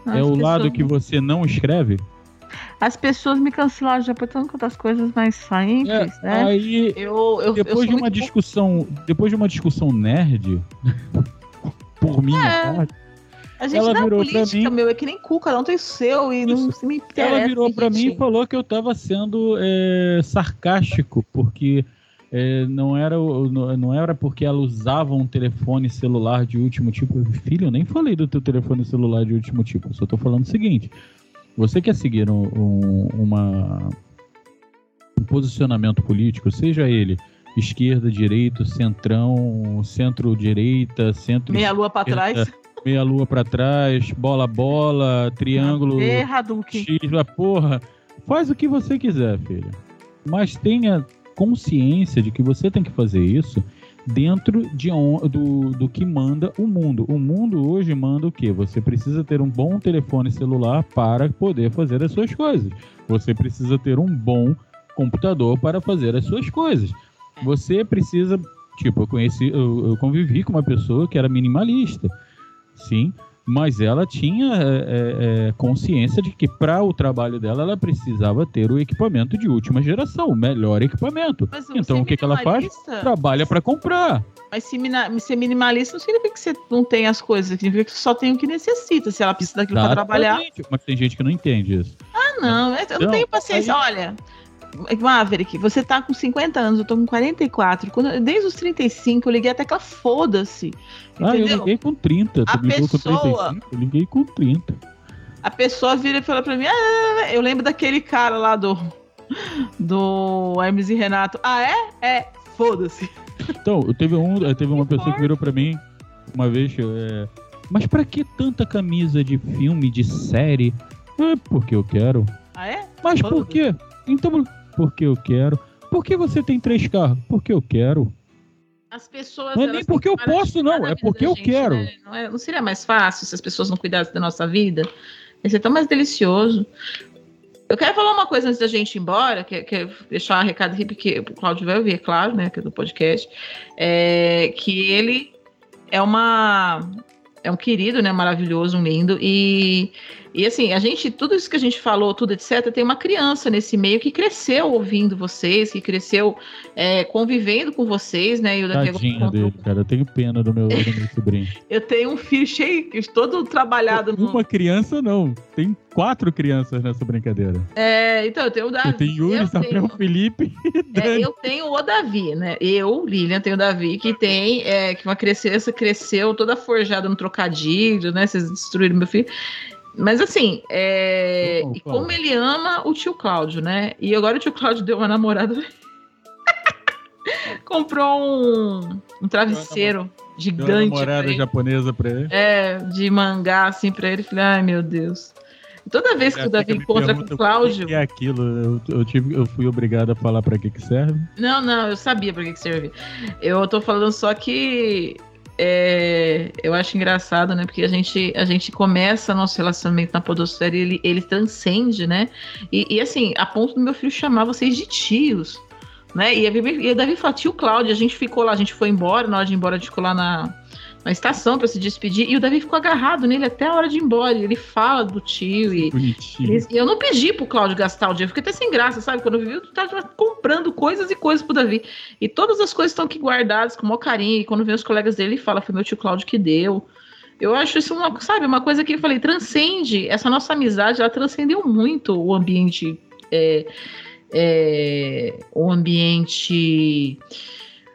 As é o pessoas... lado que você não escreve? As pessoas me cancelaram já por tantas coisas mais simples, é, né? Aí, eu, eu, depois eu de uma discussão, depois de uma discussão nerd, (laughs) por minha é. parte, a gente ela é política, meu, é que nem cuca, não tem seu e não se me interessa. Ela virou para mim e falou que eu tava sendo é, sarcástico, porque é, não, era, não era porque ela usava um telefone celular de último tipo. Filho, eu nem falei do teu telefone celular de último tipo, só tô falando o seguinte. Você quer seguir um, um, uma, um posicionamento político, seja ele esquerda, direita, centrão, centro-direita, centro. Meia lua para trás meia lua para trás, bola bola, triângulo, Erra. X, porra. Faz o que você quiser, filha. Mas tenha consciência de que você tem que fazer isso dentro de do, do que manda o mundo. O mundo hoje manda o quê? Você precisa ter um bom telefone celular para poder fazer as suas coisas. Você precisa ter um bom computador para fazer as suas coisas. Você precisa, tipo, eu conheci, eu, eu convivi com uma pessoa que era minimalista sim, mas ela tinha é, é, é consciência de que para o trabalho dela ela precisava ter o equipamento de última geração, o melhor equipamento. Então o que, que ela faz? Trabalha para comprar. Mas se ser minimalista não significa que você não tem as coisas, significa que você só tem o que necessita, se ela precisa daquilo para trabalhar. Mas tem gente que não entende isso. Ah, não, eu não tenho paciência. Aí... Olha, Maverick, você tá com 50 anos, eu tô com 44. Quando, desde os 35, eu liguei até que ela foda-se. Ah, eu liguei com 30. A pessoa, com 35, eu liguei com 30. A pessoa vira e fala pra mim: ah, eu lembro daquele cara lá do. Do Hermes e Renato. Ah, é? É, foda-se. Então, teve, um, teve uma pessoa que virou pra mim uma vez. É, mas pra que tanta camisa de filme, de série? É porque eu quero. Ah, é? Mas por quê? Então, porque eu quero. Por que você tem três carros? Porque eu quero. As pessoas. Não é nem porque eu posso, não. É porque eu gente, quero. Né? Não, é, não, seria mais fácil se as pessoas não cuidassem da nossa vida? Ia ser tão mais delicioso. Eu quero falar uma coisa antes da gente ir embora, que, que é deixar um recado aqui, porque o Claudio vai ouvir, é claro, né, que é do podcast, é, que ele é uma é um querido, né, maravilhoso, um lindo, e e assim, a gente, tudo isso que a gente falou, tudo etc., tem uma criança nesse meio que cresceu ouvindo vocês, que cresceu é, convivendo com vocês, né? E o Tadinho dele, cara. Eu tenho pena do meu, do meu sobrinho. (laughs) eu tenho um filho cheio, todo trabalhado. Uma no... criança, não. Tem quatro crianças nessa brincadeira. É, então eu tenho o Davi. Eu tenho Yuri, Samuel, Felipe (laughs) é, Eu tenho o Davi, né? Eu, Lilian, tenho o Davi, que tem, é, que uma criança cresceu toda forjada no trocadilho, né? Vocês destruíram meu filho. Mas assim, é... e como ele ama o tio Cláudio, né? E agora o tio Cláudio deu uma namorada. (laughs) Comprou um, um travesseiro gigante. Deu uma namorada japonesa pra ele. É, de mangá, assim, pra ele. Falei, ai meu Deus. Toda vez que o Davi encontra com o Cláudio. O que é aquilo? Eu, eu, tive, eu fui obrigado a falar para que, que serve? Não, não, eu sabia para que, que serve. Eu tô falando só que é, eu acho engraçado, né? Porque a gente, a gente começa nosso relacionamento na podosfera e ele, ele transcende, né? E, e, assim, a ponto do meu filho chamar vocês de tios, né? E, a, e o Davi falou, tio Cláudio, a gente ficou lá, a gente foi embora, na hora de ir embora, a gente ficou lá na, na estação para se despedir. E o Davi ficou agarrado nele até a hora de ir embora. Ele fala do tio. E, e eu não pedi pro Cláudio gastar o dinheiro. Fiquei até sem graça, sabe? Quando eu vi, tu tava comprando coisas e coisas pro Davi. E todas as coisas estão aqui guardadas com o maior carinho. E quando vem os colegas dele, ele fala: foi meu tio Cláudio que deu. Eu acho isso uma, sabe, uma coisa que eu falei, transcende. Essa nossa amizade, ela transcendeu muito o ambiente. É, é, o ambiente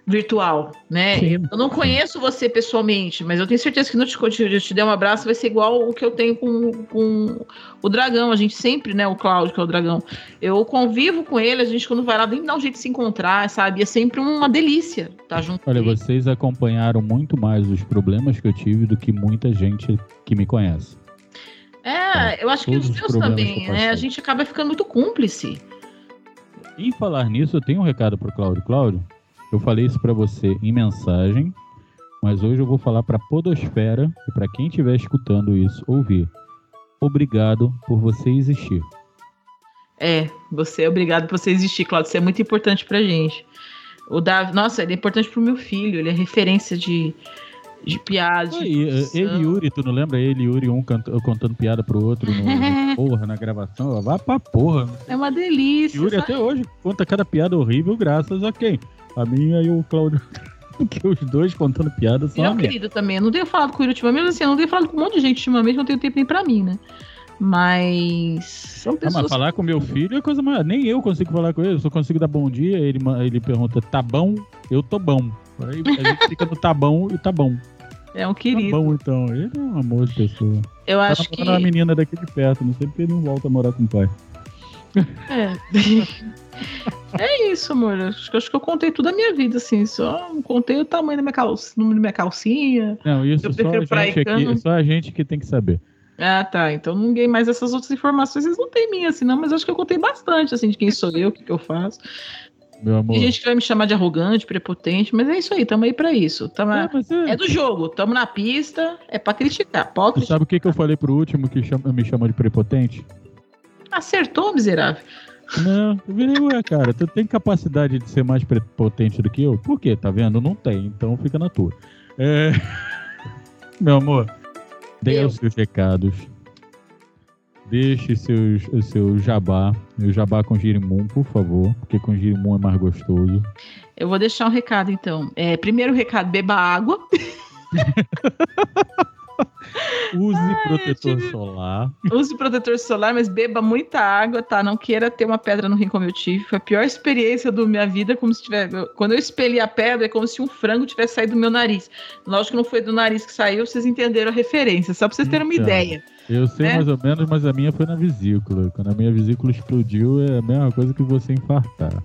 virtual, né? Sim. Eu não conheço você pessoalmente, mas eu tenho certeza que no te, eu te der um abraço vai ser igual o que eu tenho com, com o dragão. A gente sempre, né? O Cláudio, que é o dragão. Eu convivo com ele, a gente quando vai lá, nem dá um jeito de se encontrar, sabe? É sempre uma delícia estar junto. Olha, vocês acompanharam muito mais os problemas que eu tive do que muita gente que me conhece. É, então, eu acho que os meus também, né? A gente acaba ficando muito cúmplice. Em falar nisso, eu tenho um recado pro Cláudio. Cláudio, eu falei isso para você em mensagem, mas hoje eu vou falar para Podosfera e para quem estiver escutando isso ouvir. Obrigado por você existir. É, você é obrigado por você existir, Claudio. Isso é muito importante pra gente. O Davi, nossa, ele é importante pro meu filho, ele é referência de, de piadas. De ele e Yuri, tu não lembra ele e Yuri, um contando piada pro outro no, no (laughs) porra, na gravação? Vai pra porra. É uma delícia. Yuri sabe? até hoje conta cada piada horrível graças a quem? A minha e o Claudio. (laughs) Porque os dois contando piadas são. Meu querido também. Eu não tenho falado com ele ultimamente, assim, eu não tenho falado com um monte de gente ultimamente, não tenho tempo nem pra mim, né? Mas. São pessoas. Ah, mas falar com meu filho é coisa mais. Nem eu consigo falar com ele, eu só consigo dar bom dia. Ele, ele pergunta, tá bom? Eu tô bom. Aí a gente (laughs) fica no tá bom e tá bom. É um querido. Tá bom, então. Ele é um amor de pessoa. Eu tá acho que. uma menina daqui de perto, não sei porque ele não volta a morar com o pai. É. (laughs) é isso, amor. Acho que, acho que eu contei tudo a minha vida, assim. Só contei o tamanho da minha calcinha, número da minha calcinha. Não, isso só a, gente aqui, só a gente que tem que saber. Ah, tá. Então ninguém mais essas outras informações, eles não têm minha, assim, não, mas acho que eu contei bastante, assim, de quem sou eu, o que, que eu faço. Meu amor. Tem gente que vai me chamar de arrogante, prepotente, mas é isso aí, tamo aí pra isso. Tamo é, é... é, do jogo, tamo na pista, é pra criticar. Pode. Sabe o que, que eu falei pro último que chama, me chamou de prepotente? Acertou, miserável. Não, eu virei, ué, cara, tu tem capacidade de ser mais potente do que eu? Por quê? Tá vendo? Não tem, então fica na tua. É... (laughs) Meu amor, dê os seus recados. Deixe seus, o seu jabá, o jabá com girimum, por favor, porque com girimum é mais gostoso. Eu vou deixar um recado, então. É, primeiro recado, beba água. (laughs) (laughs) Use Ai, protetor tive... solar. Use protetor solar, mas beba muita água, tá? Não queira ter uma pedra no rim como eu tive. Foi a pior experiência da minha vida, como se tiver. Quando eu expeli a pedra, é como se um frango tivesse saído do meu nariz. Lógico que não foi do nariz que saiu, vocês entenderam a referência, só pra vocês terem uma então, ideia. Eu sei né? mais ou menos, mas a minha foi na vesícula. Quando a minha vesícula explodiu, é a mesma coisa que você infartar.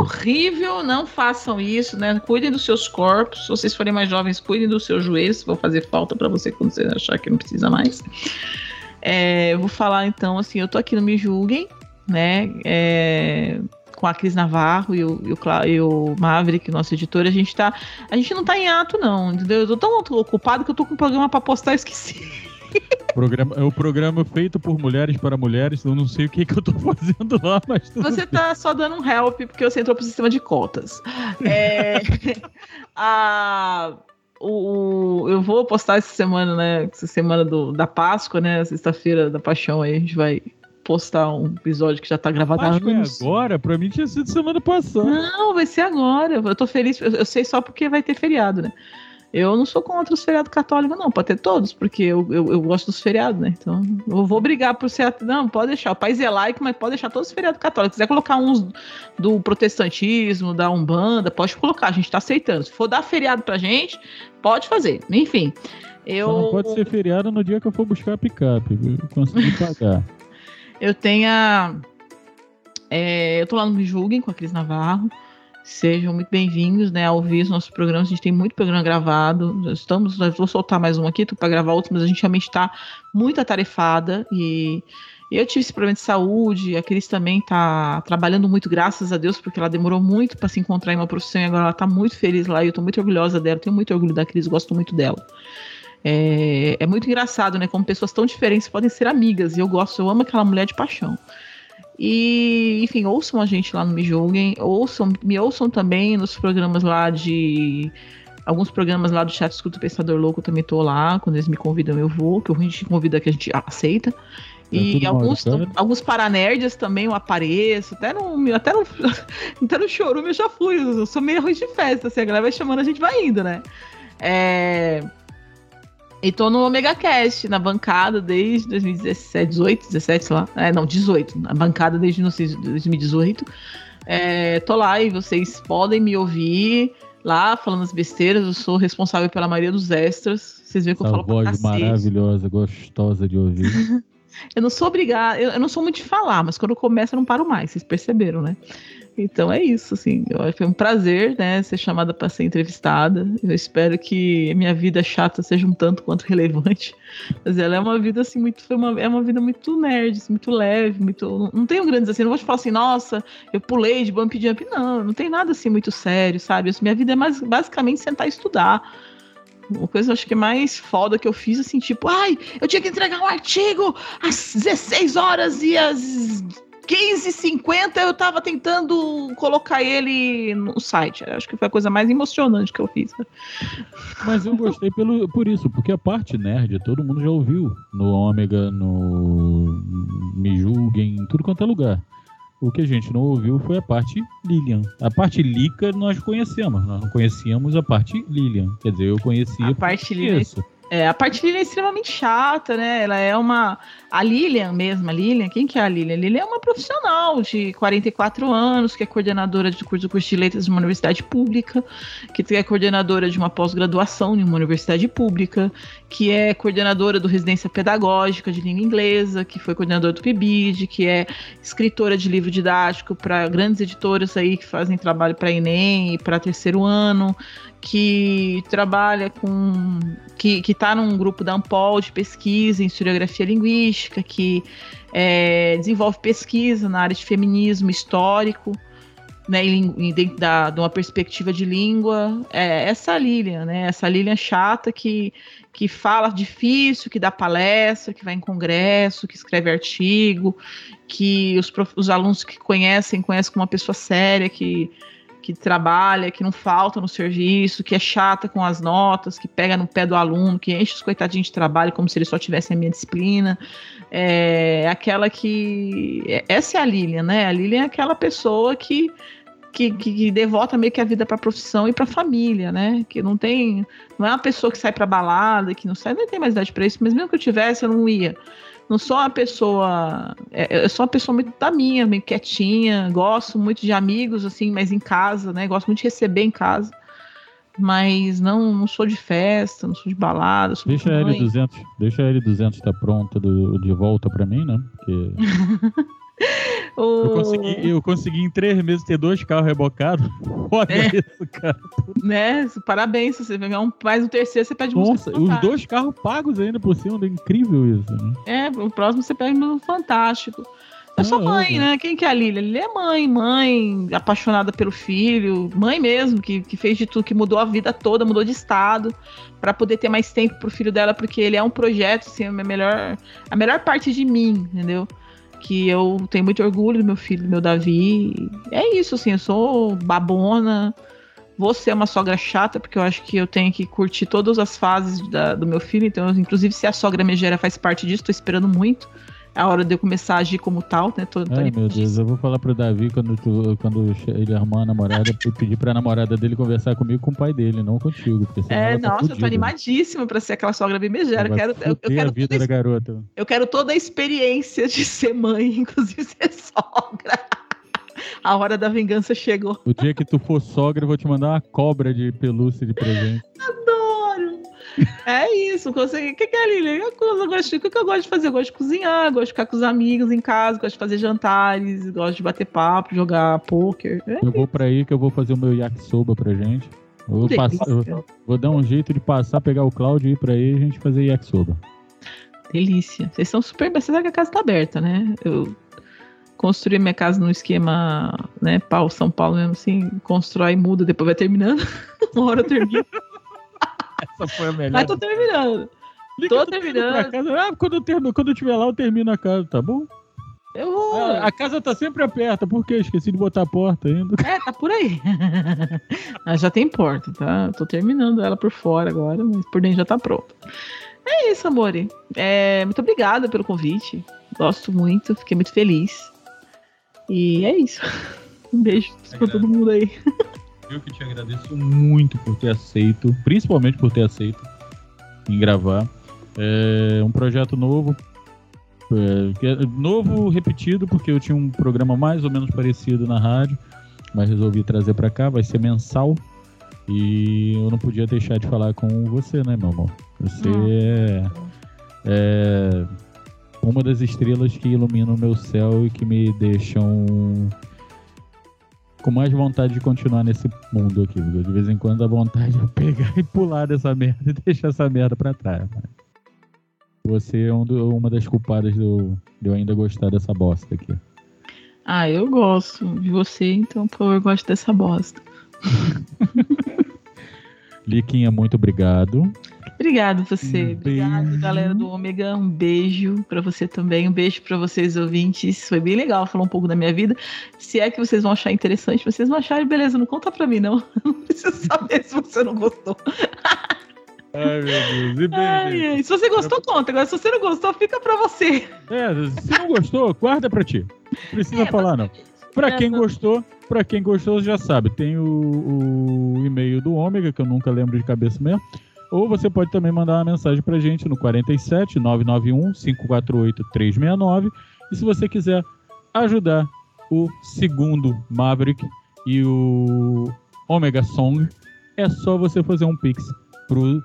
Horrível, não façam isso, né? Cuidem dos seus corpos. Se vocês forem mais jovens, cuidem dos seus joelhos, vão fazer falta para você quando você achar que não precisa mais. É, eu vou falar então, assim, eu tô aqui no Me Julguem, né? É, com a Cris Navarro e o, e o, e o Maverick, nosso editor, a gente tá. A gente não tá em ato, não, entendeu? Eu tô tão ocupado que eu tô com um programa pra postar e esqueci. Programa, é o programa feito por mulheres para mulheres. Eu não sei o que, que eu tô fazendo lá, mas. Você tá só dando um help porque você entrou pro sistema de cotas. É, (laughs) a, o, eu vou postar essa semana, né? Essa semana do, da Páscoa, né? Sexta-feira da Paixão aí, a gente vai postar um episódio que já tá gravado há anos. É agora? Pra mim tinha sido semana passada. Não, vai ser agora. Eu tô feliz. Eu, eu sei só porque vai ter feriado, né? Eu não sou contra os feriados católicos, não. Pode ter todos, porque eu, eu, eu, gosto dos feriados, né? Então, eu vou brigar por ser. Não, pode deixar. O país é laico, mas pode deixar todos os feriados católicos. Se quiser colocar uns do protestantismo, da Umbanda, pode colocar. A gente tá aceitando. Se for dar feriado pra gente, pode fazer. Enfim. Eu... Só não pode ser feriado no dia que eu for buscar a picape. Eu consegui pagar. (laughs) eu tenho a. É, eu tô lá no Me Julguem com a Cris Navarro. Sejam muito bem-vindos, né, a ouvir os nossos programas. A gente tem muito programa gravado. Estamos, vou soltar mais um aqui para gravar outro, mas a gente realmente está muito atarefada e eu tive esse problema de saúde, a Cris também está trabalhando muito, graças a Deus, porque ela demorou muito para se encontrar em uma profissão e agora ela está muito feliz lá e eu estou muito orgulhosa dela, tenho muito orgulho da Cris, gosto muito dela. É, é, muito engraçado, né? Como pessoas tão diferentes podem ser amigas. E eu gosto, eu amo aquela mulher de paixão. E, enfim, ouçam a gente lá no Me Julguem, ouçam, me ouçam também nos programas lá de. Alguns programas lá do Chat Escuta Pensador Louco eu também tô lá. Quando eles me convidam, eu vou, que a gente convida que a gente aceita. Tá e é alguns, alguns paranerds também eu apareço, até no, até no, (laughs) até no chorume eu já fui, eu sou meio arroz de festa, assim, a galera vai chamando, a gente vai indo, né? É, e tô no Omega Cast, na bancada desde 2017, 18, 17, sei lá. É, não, 18. Na bancada desde 2018. É, tô lá e vocês podem me ouvir lá falando as besteiras. Eu sou responsável pela maioria dos extras. Vocês veem que Essa eu falo voz maravilhosa, gostosa de ouvir. (laughs) eu não sou obrigada, eu, eu, não sou muito de falar, mas quando começa eu não paro mais, vocês perceberam, né? Então é isso, assim. Foi um prazer, né, ser chamada para ser entrevistada. Eu espero que minha vida chata seja um tanto quanto (laughs) relevante. Mas ela é uma vida assim muito, foi uma, é uma vida muito nerd, assim, muito leve, muito. Não tenho grandes assim. Não vou te falar assim, nossa, eu pulei de bump jump. Não, não tem nada assim muito sério, sabe? Minha vida é mais basicamente sentar e estudar. Uma coisa acho que é mais foda que eu fiz, assim, tipo, ai, eu tinha que entregar um artigo às 16 horas e às 15,50 eu tava tentando colocar ele no site. Acho que foi a coisa mais emocionante que eu fiz. Mas eu gostei pelo, por isso, porque a parte nerd todo mundo já ouviu no Ômega, no Me Julguem, em tudo quanto é lugar. O que a gente não ouviu foi a parte Lilian. A parte Lica nós conhecemos, nós não conhecíamos a parte Lilian. Quer dizer, eu conhecia. A parte Lilian. É, a parte Lilian é extremamente chata, né? Ela é uma. A Lilian mesmo, a Lilian, quem que é a Lilian? A Lilian é uma profissional de 44 anos, que é coordenadora de curso, curso de letras de uma universidade pública, que é coordenadora de uma pós-graduação em uma universidade pública, que é coordenadora do residência pedagógica de língua inglesa, que foi coordenadora do PIBID, que é escritora de livro didático para grandes editoras aí que fazem trabalho para Enem e para terceiro ano, que trabalha com. que está num grupo da Ampol de pesquisa em historiografia linguística, que é, desenvolve pesquisa na área de feminismo histórico, né, em, da, de uma perspectiva de língua. É, essa Lilian, né? Essa Lilian chata que, que fala difícil, que dá palestra, que vai em congresso, que escreve artigo, que os, os alunos que conhecem, conhecem como uma pessoa séria, que que trabalha, que não falta no serviço, que é chata com as notas, que pega no pé do aluno, que enche os coitadinhos de trabalho como se eles só tivessem a minha disciplina. É aquela que. É, essa é a Lilian, né? A Lilian é aquela pessoa que. Que, que, que devota meio que a vida para a profissão e para a família, né? Que não tem, não é uma pessoa que sai para balada, que não sai, nem tem mais idade para isso, mas mesmo que eu tivesse, eu não ia não sou uma pessoa. É, eu sou uma pessoa muito da minha, meio quietinha. Gosto muito de amigos, assim, mas em casa, né? Gosto muito de receber em casa. Mas não, não sou de festa, não sou de balada. Sou deixa a L200, deixa a L200 estar tá pronta do, de volta para mim, né? Porque. (laughs) (laughs) O... Eu, consegui, eu consegui em três meses ter dois carros rebocados. (laughs) Olha é. isso, cara. Né? Parabéns. Se você pegar um, mais um terceiro, você pede Nossa, os dois carros pagos ainda por cima. É incrível isso, né? É, o próximo você pega um fantástico. Eu sou mãe, né? Quem que é a Lilia? Lilia é mãe, mãe, apaixonada pelo filho, mãe mesmo, que, que fez de tudo, que mudou a vida toda, mudou de estado, para poder ter mais tempo pro filho dela, porque ele é um projeto, assim, a melhor, a melhor parte de mim, entendeu? Que eu tenho muito orgulho do meu filho, do meu Davi. É isso, assim, eu sou babona. Vou ser uma sogra chata, porque eu acho que eu tenho que curtir todas as fases da, do meu filho. Então, inclusive, se a sogra megera faz parte disso, tô esperando muito a hora de eu começar a agir como tal, né? Tô, tô Ai, meu Deus, eu vou falar pro Davi quando, tu, quando ele arrumar a namorada, (laughs) pedir pra namorada dele conversar comigo com o pai dele, não contigo. É, tá nossa, tá eu tô animadíssima pra ser aquela sogra bem megera. Eu quero, eu, eu quero a vida da garota. Eu quero toda a experiência de ser mãe, (laughs) inclusive ser sogra. A hora da vingança chegou. O dia que tu for sogra, eu vou te mandar uma cobra de pelúcia de presente. Adoro! (laughs) É isso. O que, que é, Lili? Eu, eu gosto, o que, que eu gosto de fazer? Eu gosto de cozinhar, gosto de ficar com os amigos em casa, gosto de fazer jantares, gosto de bater papo, jogar poker. É eu vou pra aí que eu vou fazer o meu yakisoba pra gente. Eu vou, passar, eu vou dar um jeito de passar, pegar o Cláudio e ir pra aí e a gente fazer yakisoba. Delícia. Vocês são super. Você sabe que a casa tá aberta, né? Eu construí minha casa no esquema, né, pau, São Paulo mesmo assim, constrói, muda, depois vai terminando. (laughs) Uma hora eu termino. Essa foi a melhor. Mas tô terminando. Liga tô terminando. Ah, quando eu, termino, quando eu tiver lá, eu termino a casa, tá bom? Eu vou. a casa tá sempre aberta, por quê? Esqueci de botar a porta ainda. É, tá por aí. (laughs) mas já tem porta, tá? Tô terminando ela por fora agora, mas por dentro já tá pronta. É isso, amore. É, muito obrigada pelo convite. Gosto muito, fiquei muito feliz. E é isso. (laughs) Um beijo pra todo mundo aí. (laughs) Eu que te agradeço muito por ter aceito, principalmente por ter aceito em gravar. É um projeto novo. É, é novo repetido, porque eu tinha um programa mais ou menos parecido na rádio, mas resolvi trazer para cá. Vai ser mensal. E eu não podia deixar de falar com você, né, meu amor? Você é, é uma das estrelas que iluminam o meu céu e que me deixam com mais vontade de continuar nesse mundo aqui. De vez em quando dá vontade de pegar (laughs) e pular dessa merda e deixar essa merda pra trás. Mano. Você é um do, uma das culpadas do, de eu ainda gostar dessa bosta aqui. Ah, eu gosto de você, então, por favor, gosto dessa bosta. (laughs) Liquinha, muito obrigado. Obrigado você. Um Obrigado, galera do Ômega. Um beijo para você também. Um beijo para vocês, ouvintes. Foi bem legal falar um pouco da minha vida. Se é que vocês vão achar interessante, vocês não acharem, beleza, não conta pra mim, não. (laughs) Não preciso saber se você não gostou. Ai, meu Deus. E bem, ai. Se você gostou, conta. Agora, se você não gostou, fica pra você. É, se não gostou, guarda pra ti. Não precisa é, falar, não. Pra quem gostou, pra quem gostou, já sabe. Tem o, o e-mail do Ômega, que eu nunca lembro de cabeça mesmo. Ou você pode também mandar uma mensagem pra gente no 47 991 548 369. E se você quiser ajudar o segundo Maverick e o Omega Song, é só você fazer um pix pro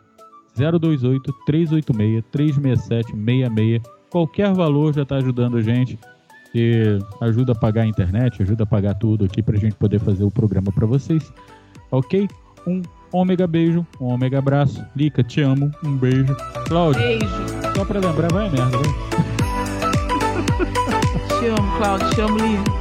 028 386 367 66. Qualquer valor já está ajudando a gente e ajuda a pagar a internet, ajuda a pagar tudo aqui para a gente poder fazer o programa para vocês. Ok? Um ômega beijo, um ômega abraço. Lica, te amo, um beijo. Cláudio. Beijo. Só para lembrar, vai merda, vai. Te amo, Cláudio, te amo, Lívia.